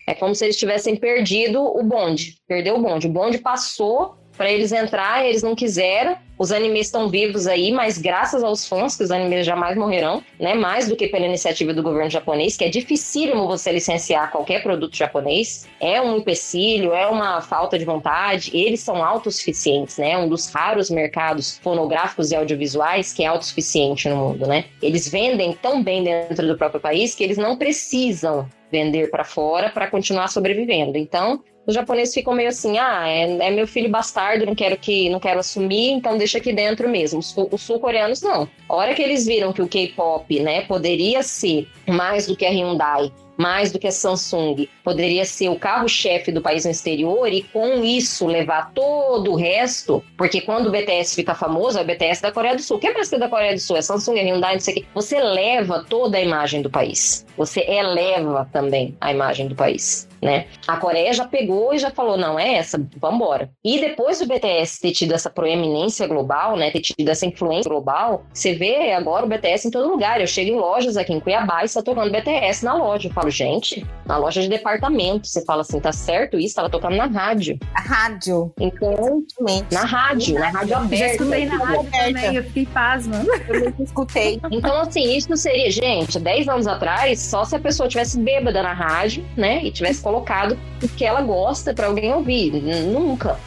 É como se eles tivessem perdido o bonde. Perdeu o bonde. O bonde passou para eles entrar, eles não quiseram. Os animes estão vivos aí, mas graças aos fãs, que os animes jamais morrerão, né? Mais do que pela iniciativa do governo japonês, que é dificílimo você licenciar qualquer produto japonês. É um empecilho, é uma falta de vontade. Eles são autossuficientes, né? Um dos raros mercados fonográficos e audiovisuais que é autossuficiente no mundo, né? Eles vendem tão bem dentro do próprio país que eles não precisam vender para fora para continuar sobrevivendo. Então, os japoneses ficam meio assim, ah, é, é, meu filho bastardo, não quero que não quero assumir, então deixa aqui dentro mesmo. Os, os sul-coreanos não. A hora que eles viram que o K-pop, né, poderia ser mais do que a Hyundai, mais do que a Samsung, poderia ser o carro-chefe do país no exterior e com isso levar todo o resto, porque quando o BTS fica famoso, é o BTS da Coreia do Sul. Quem é mais da Coreia do Sul? É Samsung, é Hyundai, não sei o quê. Você leva toda a imagem do país. Você eleva também a imagem do país né? A Coreia já pegou e já falou, não, é essa, vamos embora. E depois do BTS ter tido essa proeminência global, né, ter tido essa influência global, você vê agora o BTS em todo lugar. Eu chego em lojas aqui em Cuiabá e está tocando BTS na loja. Eu falo, gente, na loja de departamento, você fala assim, tá certo isso? Tava tocando na rádio. A rádio. Então, na rádio, na rádio aberta. Já escutei na rádio também, eu fiquei pasma. Eu escutei. Então, assim, isso seria, gente, 10 anos atrás, só se a pessoa tivesse bêbada na rádio, né, e tivesse colocado o que ela gosta para alguém ouvir. Nunca.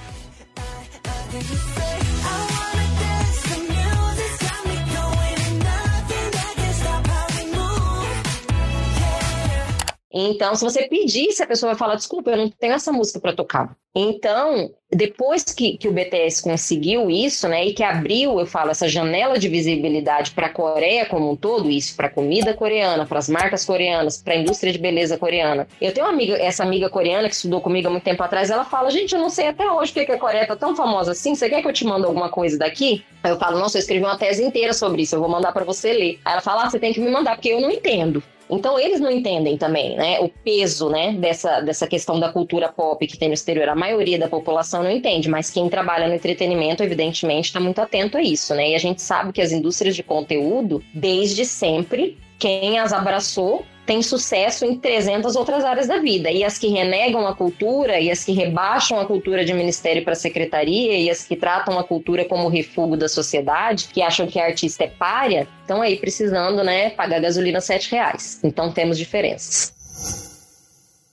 Então, se você pedir, se a pessoa vai falar, desculpa, eu não tenho essa música para tocar. Então, depois que, que o BTS conseguiu isso, né, e que abriu, eu falo, essa janela de visibilidade para a Coreia como um todo, isso para comida coreana, para as marcas coreanas, para a indústria de beleza coreana. Eu tenho uma amiga, essa amiga coreana que estudou comigo há muito tempo atrás, ela fala, gente, eu não sei até hoje porque a Coreia tá tão famosa assim, você quer que eu te mande alguma coisa daqui? Aí eu falo, nossa, eu escrevi uma tese inteira sobre isso, eu vou mandar para você ler. Aí ela fala, ah, você tem que me mandar, porque eu não entendo. Então eles não entendem também, né, o peso, né, dessa, dessa questão da cultura pop que tem no exterior. A maioria da população não entende, mas quem trabalha no entretenimento, evidentemente, está muito atento a isso, né? E a gente sabe que as indústrias de conteúdo, desde sempre, quem as abraçou tem sucesso em 300 outras áreas da vida. E as que renegam a cultura, e as que rebaixam a cultura de ministério para secretaria, e as que tratam a cultura como refúgio da sociedade, que acham que artista é párea, estão aí precisando, né, pagar gasolina sete reais. Então temos diferenças.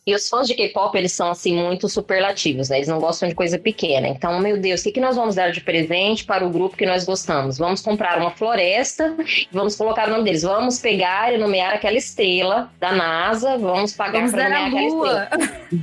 E os fãs de K-pop, eles são, assim, muito superlativos, né? Eles não gostam de coisa pequena. Então, meu Deus, o que, que nós vamos dar de presente para o grupo que nós gostamos? Vamos comprar uma floresta e vamos colocar o nome deles. Vamos pegar e nomear aquela estrela da NASA, vamos pagar para nomear aquela estrela.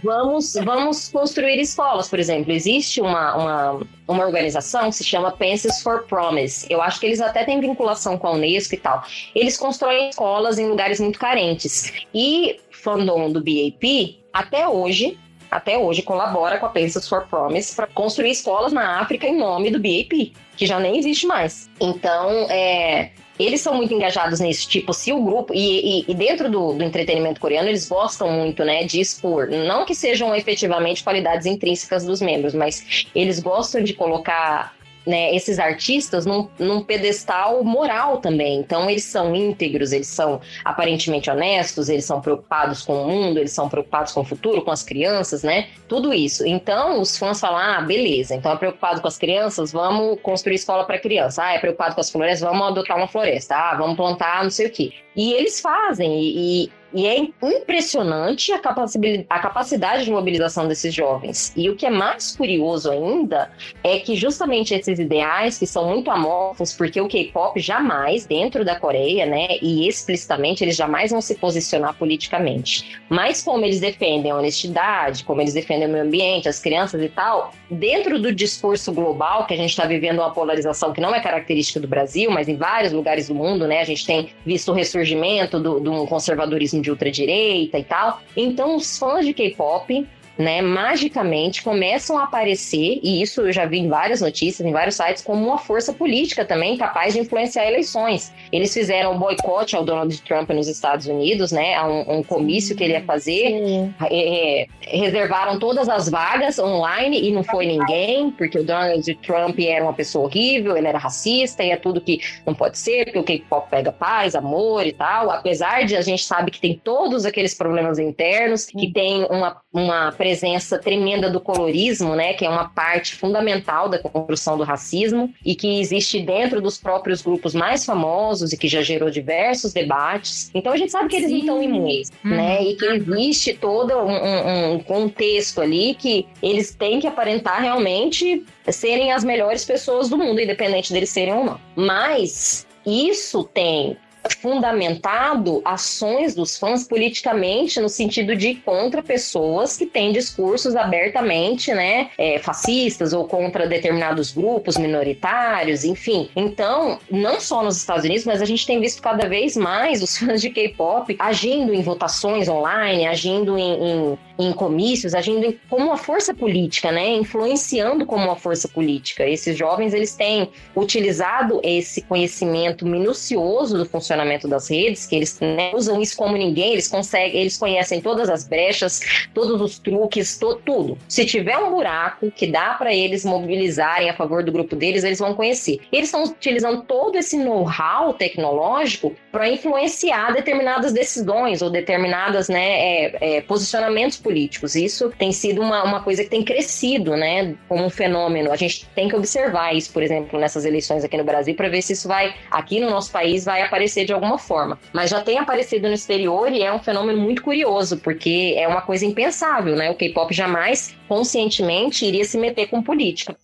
Vamos, vamos construir escolas, por exemplo. Existe uma, uma, uma organização que se chama Pences for Promise. Eu acho que eles até têm vinculação com a Unesco e tal. Eles constroem escolas em lugares muito carentes. E fandom do BAP, até hoje, até hoje colabora com a Places for Promise para construir escolas na África em nome do BAP, que já nem existe mais. Então, é, eles são muito engajados nisso, tipo, se o grupo, e, e, e dentro do, do, entretenimento coreano, eles gostam muito, né, de expor, não que sejam efetivamente qualidades intrínsecas dos membros, mas eles gostam de colocar né, esses artistas num, num pedestal moral também. Então, eles são íntegros, eles são aparentemente honestos, eles são preocupados com o mundo, eles são preocupados com o futuro, com as crianças, né? Tudo isso. Então, os fãs falam: ah, beleza, então é preocupado com as crianças, vamos construir escola para criança. Ah, é preocupado com as florestas, vamos adotar uma floresta. Ah, vamos plantar não sei o quê. E eles fazem, e, e é impressionante a capacidade, a capacidade de mobilização desses jovens. E o que é mais curioso ainda é que justamente esses ideais, que são muito amorfos, porque o K-pop jamais, dentro da Coreia, né, e explicitamente, eles jamais vão se posicionar politicamente. Mas como eles defendem a honestidade, como eles defendem o meio ambiente, as crianças e tal, dentro do discurso global, que a gente está vivendo uma polarização que não é característica do Brasil, mas em vários lugares do mundo, né, a gente tem visto o ressurgimento do, do conservadorismo de ultradireita e tal. Então, os fãs de K-pop né, magicamente começam a aparecer, e isso eu já vi em várias notícias, em vários sites, como uma força política também capaz de influenciar eleições. Eles fizeram um boicote ao Donald Trump nos Estados Unidos, né, a um, um comício que ele ia fazer, é, é, reservaram todas as vagas online e não foi ninguém, porque o Donald Trump era uma pessoa horrível, ele era racista e é tudo que não pode ser, porque o K-pop pega paz, amor e tal, apesar de a gente sabe que tem todos aqueles problemas internos, que tem uma, uma presença tremenda do colorismo, né, que é uma parte fundamental da construção do racismo e que existe dentro dos próprios grupos mais famosos e que já gerou diversos debates. Então a gente sabe que eles Sim. não estão imunes, hum. né, e que existe todo um, um contexto ali que eles têm que aparentar realmente serem as melhores pessoas do mundo, independente deles serem ou não. Mas isso tem fundamentado ações dos fãs politicamente no sentido de contra pessoas que têm discursos abertamente, né, é, fascistas ou contra determinados grupos minoritários, enfim. Então, não só nos Estados Unidos, mas a gente tem visto cada vez mais os fãs de K-pop agindo em votações online, agindo em, em em comícios, agindo como uma força política, né? Influenciando como uma força política. Esses jovens, eles têm utilizado esse conhecimento minucioso do funcionamento das redes, que eles né, usam isso como ninguém, eles conseguem, eles conhecem todas as brechas, todos os truques, to, tudo. Se tiver um buraco que dá para eles mobilizarem a favor do grupo deles, eles vão conhecer. Eles estão utilizando todo esse know-how tecnológico para influenciar determinadas decisões ou determinadas né, é, é, posicionamentos políticos. Isso tem sido uma, uma coisa que tem crescido, né, como um fenômeno. A gente tem que observar isso, por exemplo, nessas eleições aqui no Brasil, para ver se isso vai, aqui no nosso país, vai aparecer de alguma forma. Mas já tem aparecido no exterior e é um fenômeno muito curioso, porque é uma coisa impensável, né? O K-pop jamais conscientemente iria se meter com política.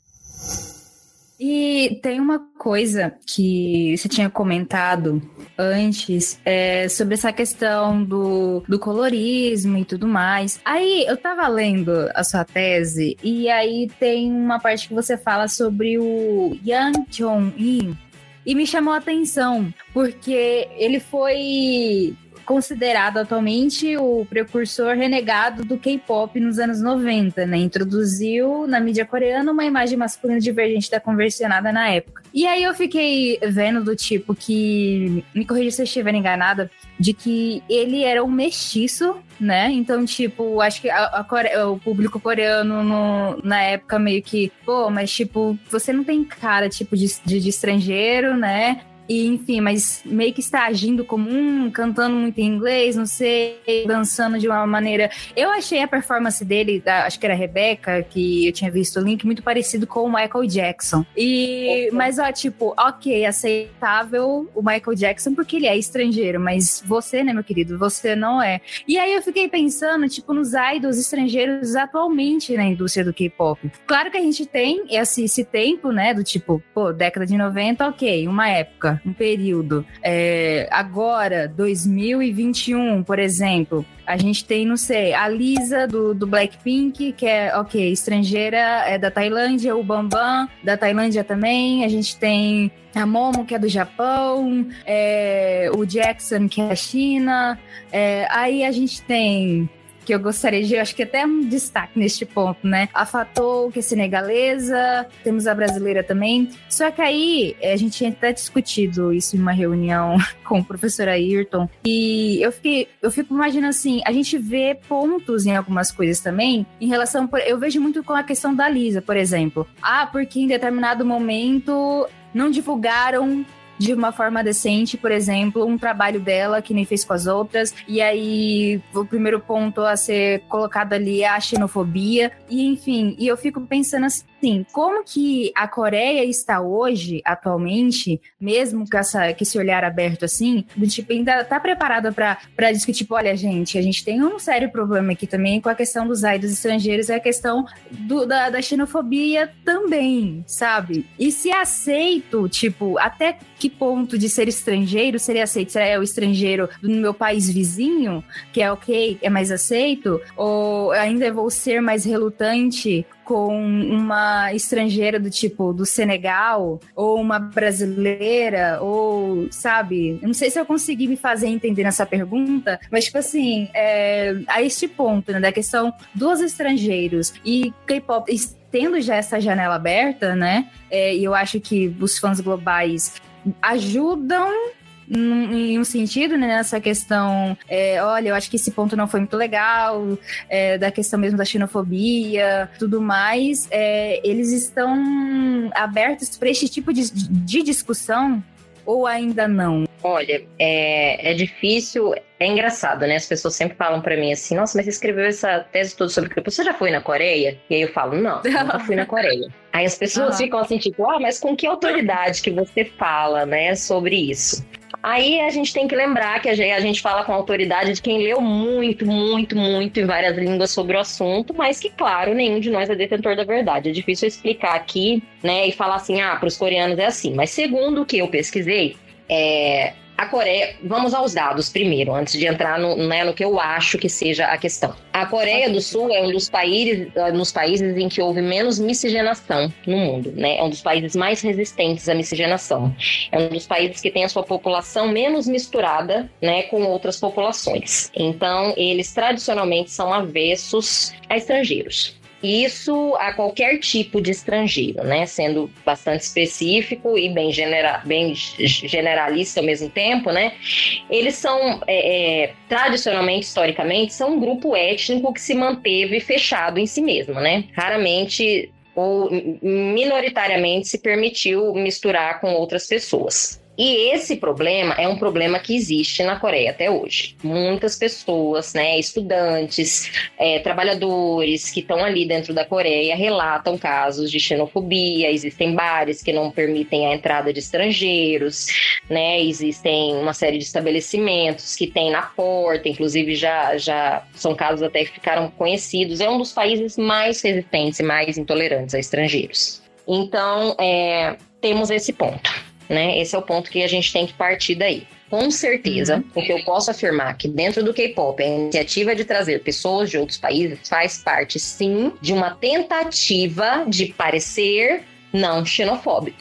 E tem uma coisa que você tinha comentado antes é, sobre essa questão do, do colorismo e tudo mais. Aí eu tava lendo a sua tese e aí tem uma parte que você fala sobre o Yang Jong-in e me chamou a atenção porque ele foi considerado atualmente o precursor renegado do K-pop nos anos 90, né? Introduziu na mídia coreana uma imagem masculina divergente da conversionada na época. E aí eu fiquei vendo do tipo que, me corrija se eu estiver enganada, de que ele era um mestiço, né? Então, tipo, acho que a, a Core... o público coreano no, na época meio que, pô, mas tipo, você não tem cara, tipo, de, de, de estrangeiro, né? E, enfim, mas meio que está agindo como um, cantando muito em inglês, não sei, dançando de uma maneira. Eu achei a performance dele, da, acho que era a Rebecca, que eu tinha visto o link, muito parecido com o Michael Jackson. E, mas, ó, tipo, ok, aceitável o Michael Jackson porque ele é estrangeiro, mas você, né, meu querido, você não é. E aí eu fiquei pensando, tipo, nos idols estrangeiros atualmente na indústria do K-pop. Claro que a gente tem esse, esse tempo, né, do tipo, pô, década de 90, ok, uma época um período. É, agora, 2021, por exemplo, a gente tem, não sei, a Lisa do, do Blackpink, que é, ok, estrangeira, é da Tailândia, o Bambam, da Tailândia também. A gente tem a Momo, que é do Japão, é, o Jackson, que é da China. É, aí a gente tem que eu gostaria de, acho que até um destaque neste ponto, né? A Fatou, que é senegalesa, temos a brasileira também. Só que aí a gente tinha até discutido isso em uma reunião com o professor Ayrton, e eu fiquei, eu fico imaginando assim, a gente vê pontos em algumas coisas também em relação, eu vejo muito com a questão da Lisa, por exemplo. Ah, porque em determinado momento não divulgaram de uma forma decente, por exemplo, um trabalho dela que nem fez com as outras. E aí, o primeiro ponto a ser colocado ali é a xenofobia. E enfim, e eu fico pensando assim assim, como que a Coreia está hoje, atualmente, mesmo com, essa, com esse olhar aberto assim, do tipo, ainda tá preparada para discutir, tipo, olha, gente, a gente tem um sério problema aqui também com a questão dos aidos estrangeiros e a questão do, da, da xenofobia também, sabe? E se aceito, tipo, até que ponto de ser estrangeiro seria aceito? Será é o estrangeiro do meu país vizinho, que é ok, é mais aceito? Ou ainda vou ser mais relutante com uma estrangeira do tipo do Senegal, ou uma brasileira, ou, sabe? Eu não sei se eu consegui me fazer entender nessa pergunta, mas, tipo assim, é, a este ponto, né, da questão dos estrangeiros e K-pop tendo já essa janela aberta, né? É, e eu acho que os fãs globais ajudam em um sentido, né, nessa questão, é, olha, eu acho que esse ponto não foi muito legal, é, da questão mesmo da xenofobia, tudo mais, é, eles estão abertos para esse tipo de, de discussão ou ainda não? Olha, é, é difícil, é engraçado, né? As pessoas sempre falam para mim assim: nossa, mas você escreveu essa tese toda sobre você já foi na Coreia? E aí eu falo: não, nunca fui na Coreia. Aí as pessoas uhum. ficam assim, tipo, ah, mas com que autoridade que você fala, né, sobre isso? Aí a gente tem que lembrar que a gente fala com a autoridade de quem leu muito, muito, muito em várias línguas sobre o assunto, mas que, claro, nenhum de nós é detentor da verdade. É difícil explicar aqui, né, e falar assim, ah, para os coreanos é assim. Mas segundo o que eu pesquisei, é, a Coreia, vamos aos dados primeiro, antes de entrar no, né, no que eu acho que seja a questão. A Coreia do Sul é um dos países, uh, nos países em que houve menos miscigenação no mundo, né? É um dos países mais resistentes à miscigenação. É um dos países que tem a sua população menos misturada, né, com outras populações. Então, eles tradicionalmente são avessos a estrangeiros isso a qualquer tipo de estrangeiro, né? Sendo bastante específico e bem, genera bem generalista ao mesmo tempo, né? Eles são, é, é, tradicionalmente, historicamente, são um grupo étnico que se manteve fechado em si mesmo, né? Raramente ou minoritariamente se permitiu misturar com outras pessoas. E esse problema é um problema que existe na Coreia até hoje. Muitas pessoas, né, estudantes, é, trabalhadores que estão ali dentro da Coreia relatam casos de xenofobia. Existem bares que não permitem a entrada de estrangeiros, né? Existem uma série de estabelecimentos que tem na porta, inclusive já, já são casos até que ficaram conhecidos. É um dos países mais resistentes e mais intolerantes a estrangeiros. Então, é, temos esse ponto né? Esse é o ponto que a gente tem que partir daí. Com certeza, uhum. o que eu posso afirmar que dentro do K-pop, a iniciativa de trazer pessoas de outros países faz parte, sim, de uma tentativa de parecer não xenofóbico,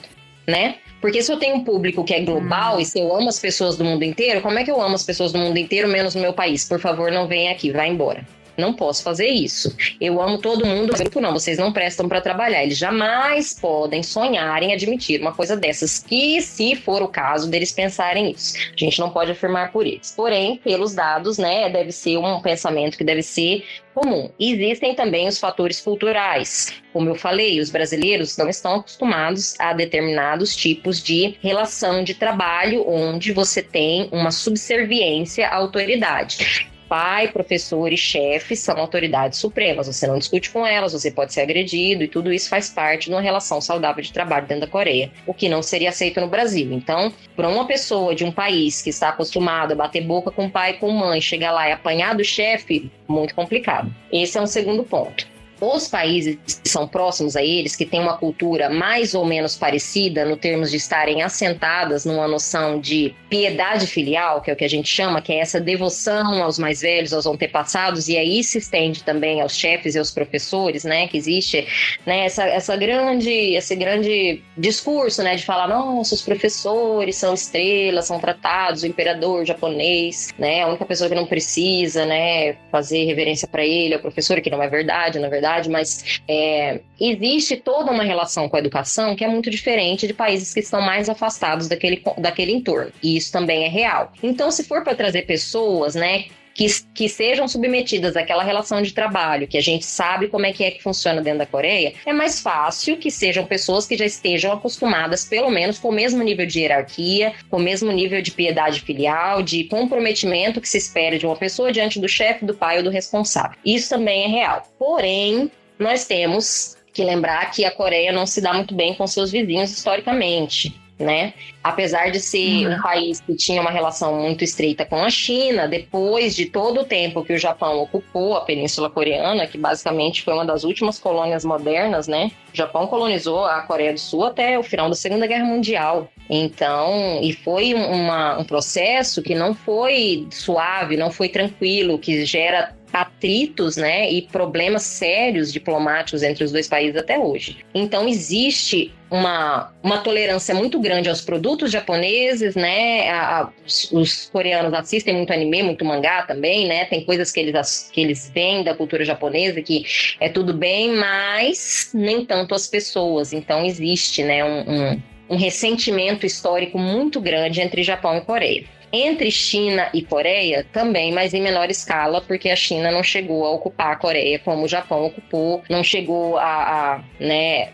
né? Porque se eu tenho um público que é global uhum. e se eu amo as pessoas do mundo inteiro, como é que eu amo as pessoas do mundo inteiro menos no meu país? Por favor, não venha aqui, vá embora. Não posso fazer isso. Eu amo todo mundo, mas não, vocês não prestam para trabalhar. Eles jamais podem sonhar em admitir uma coisa dessas, que se for o caso deles pensarem isso. A gente não pode afirmar por eles. Porém, pelos dados, né, deve ser um pensamento que deve ser comum. Existem também os fatores culturais. Como eu falei, os brasileiros não estão acostumados a determinados tipos de relação de trabalho onde você tem uma subserviência à autoridade pai, professor e chefe são autoridades supremas. Você não discute com elas, você pode ser agredido e tudo isso faz parte de uma relação saudável de trabalho dentro da Coreia, o que não seria aceito no Brasil. Então, para uma pessoa de um país que está acostumado a bater boca com pai e com mãe, chegar lá e apanhar do chefe, muito complicado. Esse é um segundo ponto os países que são próximos a eles, que têm uma cultura mais ou menos parecida no termos de estarem assentadas numa noção de piedade filial, que é o que a gente chama, que é essa devoção aos mais velhos, aos antepassados, e aí se estende também aos chefes e aos professores, né, que existe, né, essa, essa grande, esse grande discurso, né, de falar, nossa, os professores são estrelas, são tratados, o imperador japonês, né, a única pessoa que não precisa, né, fazer reverência para ele é o professor, que não é verdade, na verdade, mas é, existe toda uma relação com a educação que é muito diferente de países que estão mais afastados daquele, daquele entorno. E isso também é real. Então, se for para trazer pessoas, né, que, que, sejam submetidas àquela relação de trabalho, que a gente sabe como é que é que funciona dentro da Coreia, é mais fácil que sejam pessoas que já estejam acostumadas, pelo menos, com o mesmo nível de hierarquia, com o mesmo nível de piedade filial, de comprometimento que se espera de uma pessoa diante do chefe, do pai ou do responsável. Isso também é real. Porém, nós temos que lembrar que a Coreia não se dá muito bem com seus vizinhos historicamente né? Apesar de ser uhum. um país que tinha uma relação muito estreita com a China, depois de todo o tempo que o Japão ocupou a Península Coreana, que basicamente foi uma das últimas colônias modernas, né? O Japão colonizou a Coreia do Sul até o final da Segunda Guerra Mundial. Então, e foi uma, um processo que não foi suave, não foi tranquilo, que gera atritos né, e problemas sérios diplomáticos entre os dois países até hoje. Então, existe uma, uma tolerância muito grande aos produtos japoneses, né? A, a, os, os, coreanos assistem muito anime, muito mangá também, né? Tem coisas que eles, que eles veem da cultura japonesa que é tudo bem, mas nem tanto as pessoas. Então, existe né, um, um, um ressentimento histórico muito grande entre Japão e Coreia. Entre China e Coreia, também, mas em menor escala, porque a China não chegou a ocupar a Coreia como o Japão ocupou, não chegou a, a né,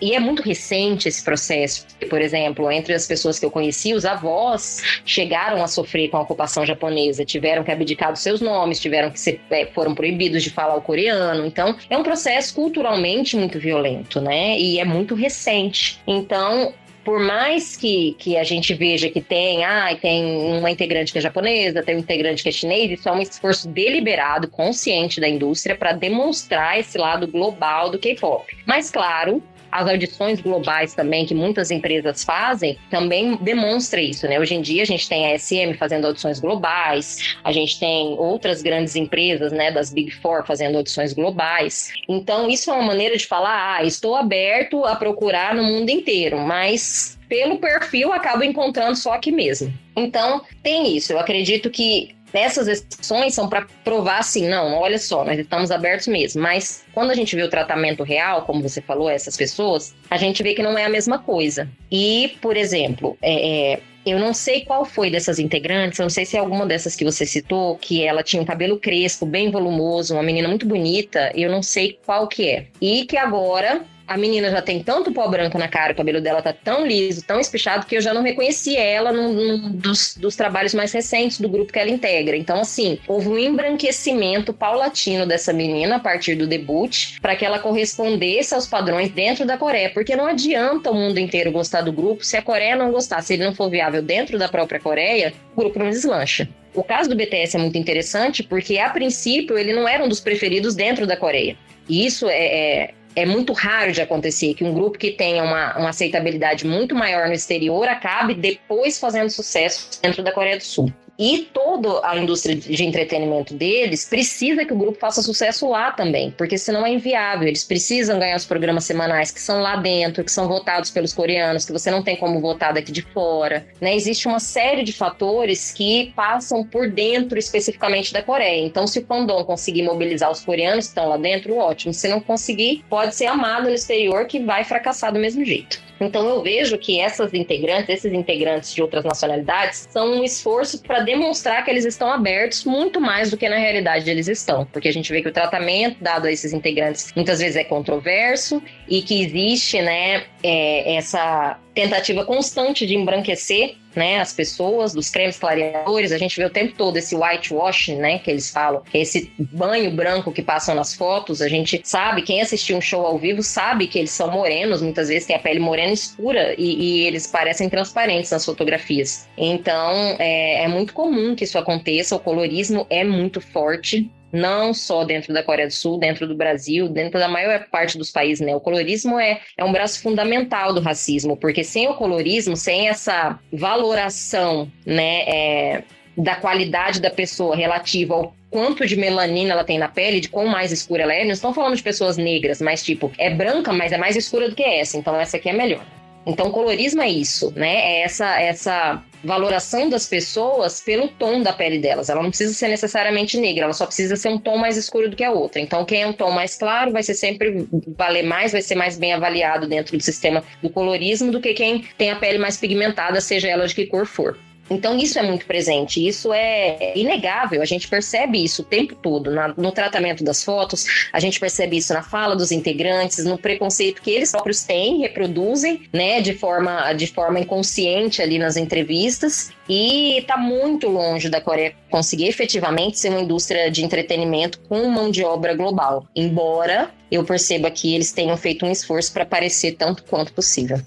e é muito recente esse processo. Por exemplo, entre as pessoas que eu conheci, os avós chegaram a sofrer com a ocupação japonesa, tiveram que abdicar dos seus nomes, tiveram que ser, é, foram proibidos de falar o coreano. Então, é um processo culturalmente muito violento, né? E é muito recente. Então, por mais que, que a gente veja que tem, ah, tem uma integrante que é japonesa, tem um integrante que é chinês, isso é um esforço deliberado, consciente da indústria para demonstrar esse lado global do K-pop. Mas, claro, as audições globais também, que muitas empresas fazem, também demonstra isso, né? Hoje em dia a gente tem a SM fazendo audições globais, a gente tem outras grandes empresas, né, das Big Four fazendo audições globais. Então, isso é uma maneira de falar, ah, estou aberto a procurar no mundo inteiro, mas pelo perfil acabo encontrando só aqui mesmo. Então, tem isso. Eu acredito que essas exceções são para provar assim, não, olha só, nós estamos abertos mesmo. Mas quando a gente vê o tratamento real, como você falou, essas pessoas, a gente vê que não é a mesma coisa. E, por exemplo, é, é, eu não sei qual foi dessas integrantes, eu não sei se é alguma dessas que você citou, que ela tinha um cabelo crespo, bem volumoso, uma menina muito bonita, eu não sei qual que é. E que agora a menina já tem tanto pó branco na cara, o cabelo dela tá tão liso, tão espichado, que eu já não reconheci ela num, num dos, dos, trabalhos mais recentes do grupo que ela integra. Então, assim, houve um embranquecimento paulatino dessa menina a partir do debut, para que ela correspondesse aos padrões dentro da Coreia, porque não adianta o mundo inteiro gostar do grupo se a Coreia não gostar, se ele não for viável dentro da própria Coreia, o grupo não deslancha. O caso do BTS é muito interessante porque, a princípio, ele não era um dos preferidos dentro da Coreia. E isso é, é, é muito raro de acontecer que um grupo que tenha uma, uma aceitabilidade muito maior no exterior acabe depois fazendo sucesso dentro da Coreia do Sul. E toda a indústria de entretenimento deles precisa que o grupo faça sucesso lá também, porque senão é inviável. Eles precisam ganhar os programas semanais que são lá dentro, que são votados pelos coreanos, que você não tem como votar daqui de fora. Né? Existe uma série de fatores que passam por dentro especificamente da Coreia. Então, se o fandom conseguir mobilizar os coreanos que estão lá dentro, ótimo. Se não conseguir, pode ser amado no exterior que vai fracassar do mesmo jeito. Então eu vejo que essas integrantes, esses integrantes de outras nacionalidades, são um esforço para demonstrar que eles estão abertos muito mais do que na realidade eles estão, porque a gente vê que o tratamento dado a esses integrantes muitas vezes é controverso e que existe, né, é, essa tentativa constante de embranquecer né, as pessoas, dos cremes clareadores, a gente vê o tempo todo esse whitewashing, né, que eles falam, que é esse banho branco que passam nas fotos, a gente sabe, quem assistiu um show ao vivo sabe que eles são morenos, muitas vezes tem a pele morena escura e, e eles parecem transparentes nas fotografias. Então, é, é muito comum que isso aconteça, o colorismo é muito forte, não só dentro da Coreia do Sul, dentro do Brasil, dentro da maior parte dos países, né? O colorismo é, é um braço fundamental do racismo, porque sem o colorismo, sem essa valoração, né, é, da qualidade da pessoa relativa ao quanto de melanina ela tem na pele, de quão mais escura ela é, não estão falando de pessoas negras, mas tipo, é branca, mas é mais escura do que essa, então essa aqui é melhor. Então, colorismo é isso, né? É essa, essa valoração das pessoas pelo tom da pele delas. Ela não precisa ser necessariamente negra, ela só precisa ser um tom mais escuro do que a outra. Então, quem é um tom mais claro vai ser sempre valer mais, vai ser mais bem avaliado dentro do sistema do colorismo do que quem tem a pele mais pigmentada, seja ela de que cor for. Então, isso é muito presente, isso é inegável, a gente percebe isso o tempo todo na, no tratamento das fotos, a gente percebe isso na fala dos integrantes, no preconceito que eles próprios têm, reproduzem, né, de forma, de forma inconsciente ali nas entrevistas, e está muito longe da Coreia conseguir efetivamente ser uma indústria de entretenimento com mão de obra global, embora eu perceba que eles tenham feito um esforço para parecer tanto quanto possível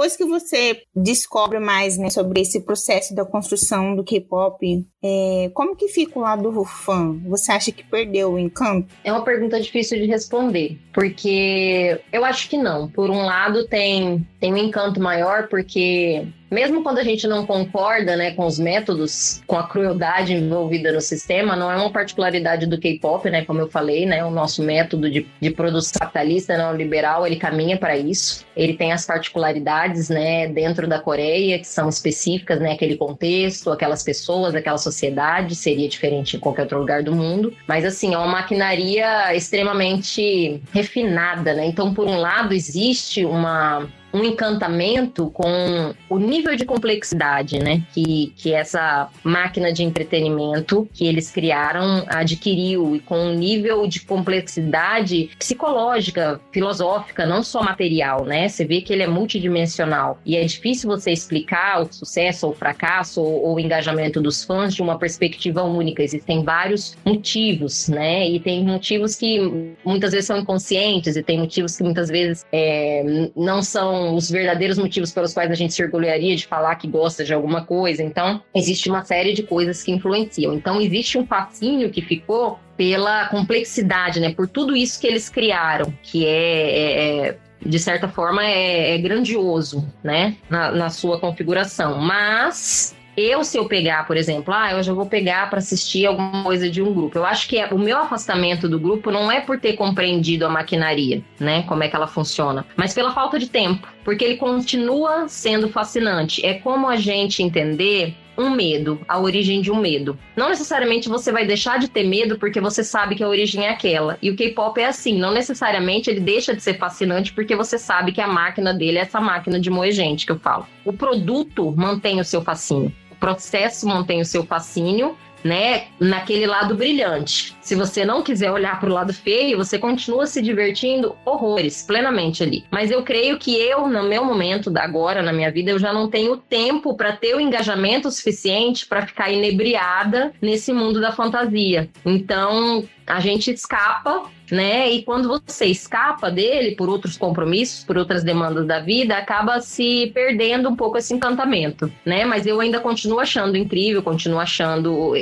depois que você descobre mais né, sobre esse processo da construção do K-pop, é, como que fica o lado do fã? Você acha que perdeu o encanto? É uma pergunta difícil de responder, porque eu acho que não. Por um lado, tem, tem um encanto maior, porque mesmo quando a gente não concorda né, com os métodos, com a crueldade envolvida no sistema, não é uma particularidade do K-pop, né? Como eu falei, né? O nosso método de, de produção capitalista neoliberal, ele caminha para isso. Ele tem as particularidades, né, dentro da Coreia, que são específicas, né? Aquele contexto, aquelas pessoas, aquela sociedade, seria diferente em qualquer outro lugar do mundo. Mas, assim, é uma maquinaria extremamente refinada, né? Então, por um lado, existe uma um encantamento com o nível de complexidade, né? Que, que essa máquina de entretenimento que eles criaram adquiriu e com um nível de complexidade psicológica, filosófica, não só material, né? Você vê que ele é multidimensional e é difícil você explicar o sucesso ou o fracasso ou, ou o engajamento dos fãs de uma perspectiva única. Existem vários motivos, né? E tem motivos que muitas vezes são inconscientes e tem motivos que muitas vezes é, não são os verdadeiros motivos pelos quais a gente se orgulharia de falar que gosta de alguma coisa. Então, existe uma série de coisas que influenciam. Então, existe um fascínio que ficou pela complexidade, né? Por tudo isso que eles criaram, que é, é, é de certa forma é, é grandioso, né, na, na, sua configuração. Mas eu, se eu pegar, por exemplo, ah, eu já vou pegar para assistir alguma coisa de um grupo. Eu acho que é, o meu afastamento do grupo não é por ter compreendido a maquinaria, né? Como é que ela funciona, mas pela falta de tempo. Porque ele continua sendo fascinante. É como a gente entender um medo, a origem de um medo. Não necessariamente você vai deixar de ter medo porque você sabe que a origem é aquela. E o K-pop é assim, não necessariamente ele deixa de ser fascinante porque você sabe que a máquina dele é essa máquina de moer gente que eu falo. O produto mantém o seu fascínio processo mantém o seu fascínio, né, naquele lado brilhante. Se você não quiser olhar para o lado feio, você continua se divertindo horrores, plenamente ali. Mas eu creio que eu, no meu momento agora na minha vida, eu já não tenho tempo para ter o engajamento suficiente para ficar inebriada nesse mundo da fantasia. Então, a gente escapa, né? E quando você escapa dele por outros compromissos, por outras demandas da vida, acaba se perdendo um pouco esse encantamento, né? Mas eu ainda continuo achando incrível, continuo achando uh,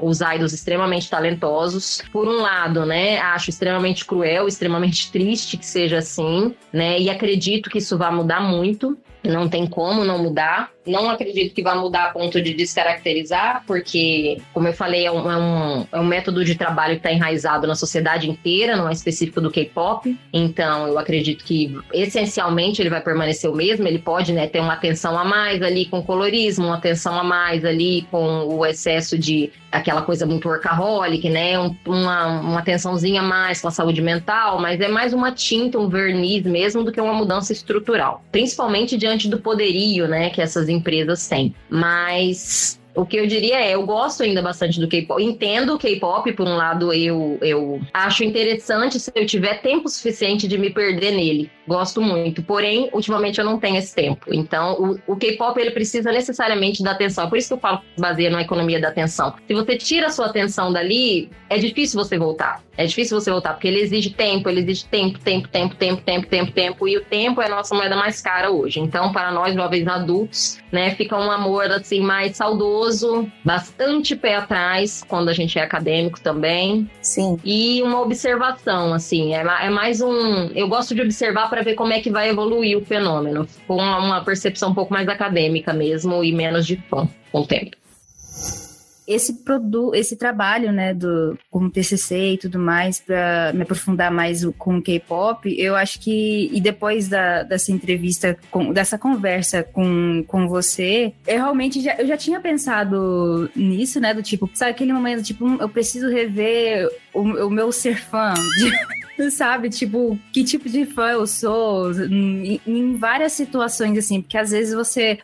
os idols extremamente talentosos. Por um lado, né? Acho extremamente cruel, extremamente triste que seja assim, né? E acredito que isso vai mudar muito. Não tem como não mudar. Não acredito que vá mudar a ponto de descaracterizar, porque, como eu falei, é um, é um, é um método de trabalho que está enraizado na sociedade inteira, não é específico do K-pop. Então, eu acredito que, essencialmente, ele vai permanecer o mesmo. Ele pode né, ter uma atenção a mais ali com colorismo, uma atenção a mais ali com o excesso de aquela coisa muito workaholic, né? Um, uma, uma atençãozinha mais com a saúde mental, mas é mais uma tinta, um verniz mesmo do que uma mudança estrutural. Principalmente diante do poderio, né, que essas empresas têm. Mas o que eu diria é, eu gosto ainda bastante do K-pop. Entendo o K-pop, por um lado, eu, eu acho interessante se eu tiver tempo suficiente de me perder nele. Gosto muito. Porém, ultimamente eu não tenho esse tempo. Então, o, o K-pop ele precisa necessariamente da atenção. Por isso que eu falo que baseia na economia da atenção. Se você tira a sua atenção dali, é difícil você voltar. É difícil você voltar, porque ele exige tempo, ele exige tempo, tempo, tempo, tempo, tempo, tempo, tempo. E o tempo é a nossa moeda mais cara hoje. Então, para nós, jovens adultos, né, fica um amor assim mais saudoso, bastante pé atrás quando a gente é acadêmico também. Sim. E uma observação, assim, é, é mais um. Eu gosto de observar para para ver como é que vai evoluir o fenômeno, com uma percepção um pouco mais acadêmica mesmo e menos de fã com o tempo esse produto, esse trabalho, né, do como TCC e tudo mais, para me aprofundar mais com o K-pop, eu acho que e depois da, dessa entrevista, com, dessa conversa com, com você, eu realmente já, eu já tinha pensado nisso, né, do tipo, sabe aquele momento, tipo, hum, eu preciso rever o, o meu ser fã. De, sabe? Tipo, que tipo de fã eu sou em, em, várias situações, assim, porque às vezes você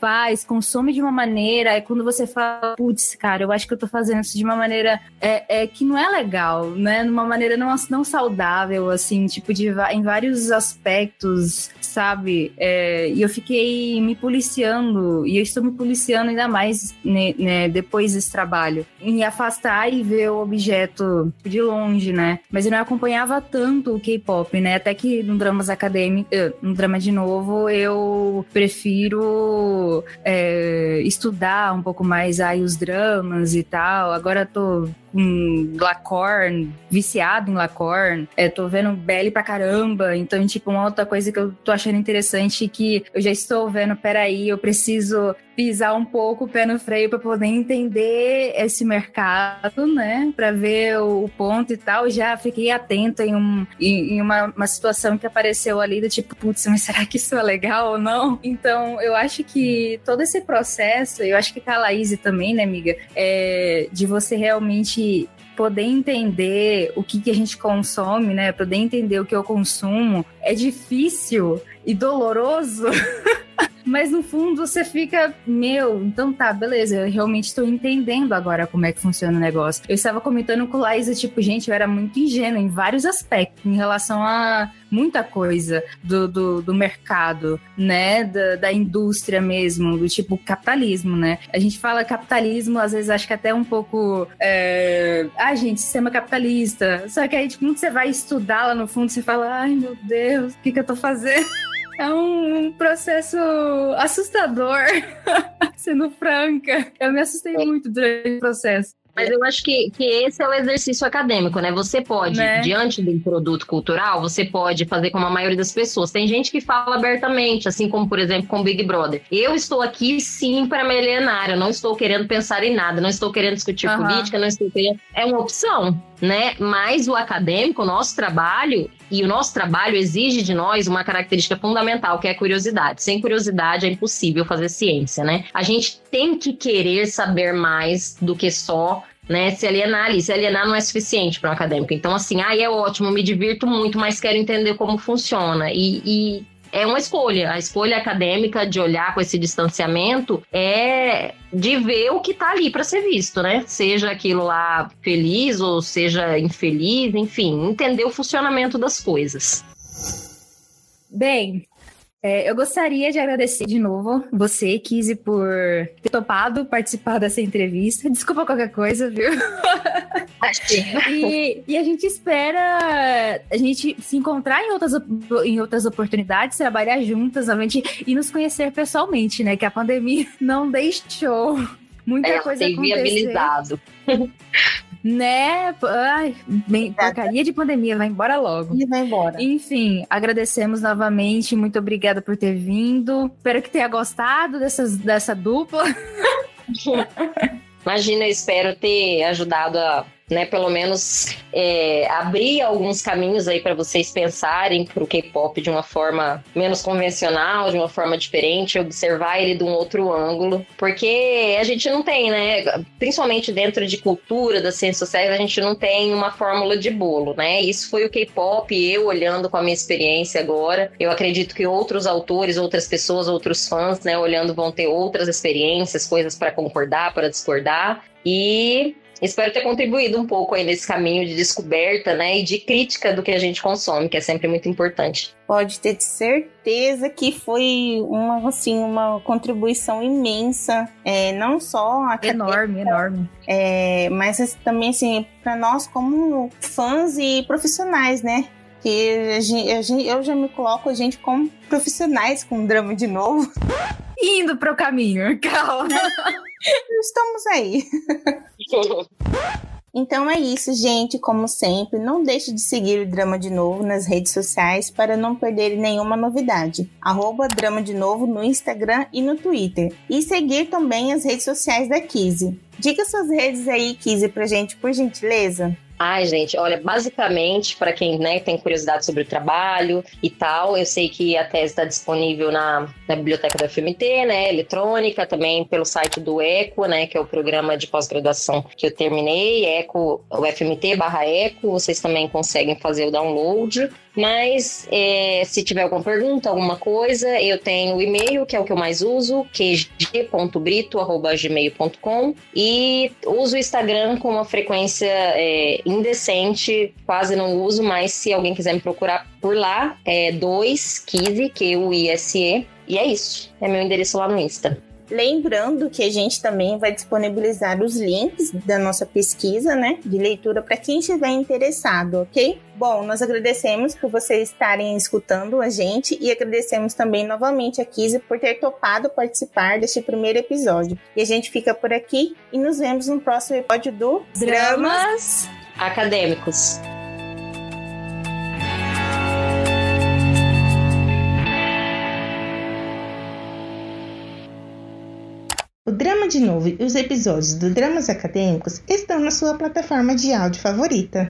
faz, consome de uma maneira, é quando você fala, putz, cara, eu acho que eu tô fazendo isso de uma maneira é, é que não é legal, né? Numa maneira não, não saudável, assim, tipo, de, em vários aspectos, sabe? É, e eu fiquei me policiando, e eu estou me policiando ainda mais né, né, depois desse trabalho, em afastar e ver o objeto de longe, né? Mas eu não acompanhava tanto o K-pop, né? Até que no dramas acadêmicos, eh, no drama de novo, eu prefiro é, estudar um pouco mais aí os dramas e tal. Agora tô com Lacorn, viciado em Lacorn. É, tô vendo Belly pra caramba. Então, tipo, uma outra coisa que eu tô achando interessante é que eu já estou vendo, peraí, eu preciso pisar um pouco o pé no freio para poder entender esse mercado, né? Para ver o, ponto e tal. Já fiquei atenta em, um, em, em uma, uma, situação que apareceu ali do tipo, putz, mas será que isso é legal ou não? Então, eu acho que todo esse processo, eu acho que com a Laís também, né, amiga, é de você realmente gente poder entender o que, que a gente consome, né? Poder entender o que eu consumo, é difícil e doloroso. Mas no fundo você fica, meu, então tá, beleza, eu realmente estou entendendo agora como é que funciona o negócio. Eu estava comentando com Laísa, tipo, gente, eu era muito ingênua em vários aspectos, em relação a muita coisa do, do, do mercado, né? Da, da, indústria mesmo, do tipo capitalismo, né? A gente fala capitalismo, às vezes acho que até um pouco. É... Ah, gente, sistema capitalista. Só que aí, tipo, quando você vai estudar lá no fundo, você fala, ai meu Deus, o que, que eu tô fazendo? É um processo assustador, sendo franca. Eu me assustei muito durante o processo. Mas eu acho que, que esse é o exercício acadêmico, né? Você pode, né? diante de um produto cultural, você pode fazer como a maioria das pessoas. Tem gente que fala abertamente, assim como, por exemplo, com o Big Brother. Eu estou aqui, sim, para me alienar. Eu não estou querendo pensar em nada, não estou querendo discutir uhum. política, não estou querendo... É uma opção, né? Mas o acadêmico, o nosso trabalho, e o nosso trabalho exige de nós uma característica fundamental, que é a curiosidade. Sem curiosidade é impossível fazer ciência, né? A gente tem que querer saber mais do que só né, se alienar ali. Se alienar não é suficiente para um acadêmico. Então, assim, ah, é ótimo, me divirto muito, mas quero entender como funciona. E, e é uma escolha. A escolha acadêmica de olhar com esse distanciamento é de ver o que está ali para ser visto, né? Seja aquilo lá feliz ou seja infeliz, enfim, entender o funcionamento das coisas. Bem, é, eu gostaria de agradecer de novo você, Kizzy, por ter topado participar dessa entrevista. Desculpa qualquer coisa, viu? e, e a gente espera a gente se encontrar em outras, em outras oportunidades, trabalhar juntas, realmente, e nos conhecer pessoalmente, né? Que a pandemia não deixou muita é, coisa acontecer. viabilizado. Né? Ai, bem, porcaria de pandemia, vai embora logo. E vai embora. Enfim, agradecemos novamente. Muito obrigada por ter vindo. Espero que tenha gostado dessas, dessa dupla. Imagina, eu espero ter ajudado a né, pelo menos é, abrir alguns caminhos aí para vocês pensarem para o K-pop de uma forma menos convencional, de uma forma diferente, observar ele de um outro ângulo, porque a gente não tem, né, principalmente dentro de cultura, das ciências sociais, a gente não tem uma fórmula de bolo, né? Isso foi o K-pop, eu olhando com a minha experiência agora. Eu acredito que outros autores, outras pessoas, outros fãs, né, olhando vão ter outras experiências, coisas para concordar, para discordar. E Espero ter contribuído um pouco aí nesse caminho de descoberta, né, e de crítica do que a gente consome, que é sempre muito importante. Pode ter certeza que foi uma, assim, uma contribuição imensa, é, não só enorme, enorme, é, mas também assim para nós como fãs e profissionais, né? que a gente, a gente, eu já me coloco a gente como profissionais com drama de novo. Indo pro caminho, calma. Estamos aí. Então é isso, gente. Como sempre, não deixe de seguir o Drama de Novo nas redes sociais para não perder nenhuma novidade. Arroba Drama de Novo no Instagram e no Twitter. E seguir também as redes sociais da Kizzy. Diga suas redes aí, Kizzy, pra gente, por gentileza. Ai, gente, olha, basicamente, para quem né, tem curiosidade sobre o trabalho e tal, eu sei que a tese está disponível na, na, biblioteca da FMT, né, eletrônica, também pelo site do ECO, né, que é o programa de pós-graduação que eu terminei, ECO, o FMT barra ECO, vocês também conseguem fazer o download. Mas é, se tiver alguma pergunta, alguma coisa, eu tenho o e-mail, que é o que eu mais uso, qg.brito.gmail.com e uso o Instagram com uma frequência é, indecente, quase não uso, mas se alguém quiser me procurar por lá, é 2kise, Q-U-I-S-E, e é isso. É meu endereço lá no Insta. Lembrando que a gente também vai disponibilizar os links da nossa pesquisa, né, de leitura para quem estiver interessado, ok? Bom, nós agradecemos por vocês estarem escutando a gente e agradecemos também novamente a Kizzy por ter topado participar deste primeiro episódio. E a gente fica por aqui e nos vemos no próximo episódio do Dramas Acadêmicos. O Drama de Novo e os episódios do Dramas Acadêmicos estão na sua plataforma de áudio favorita.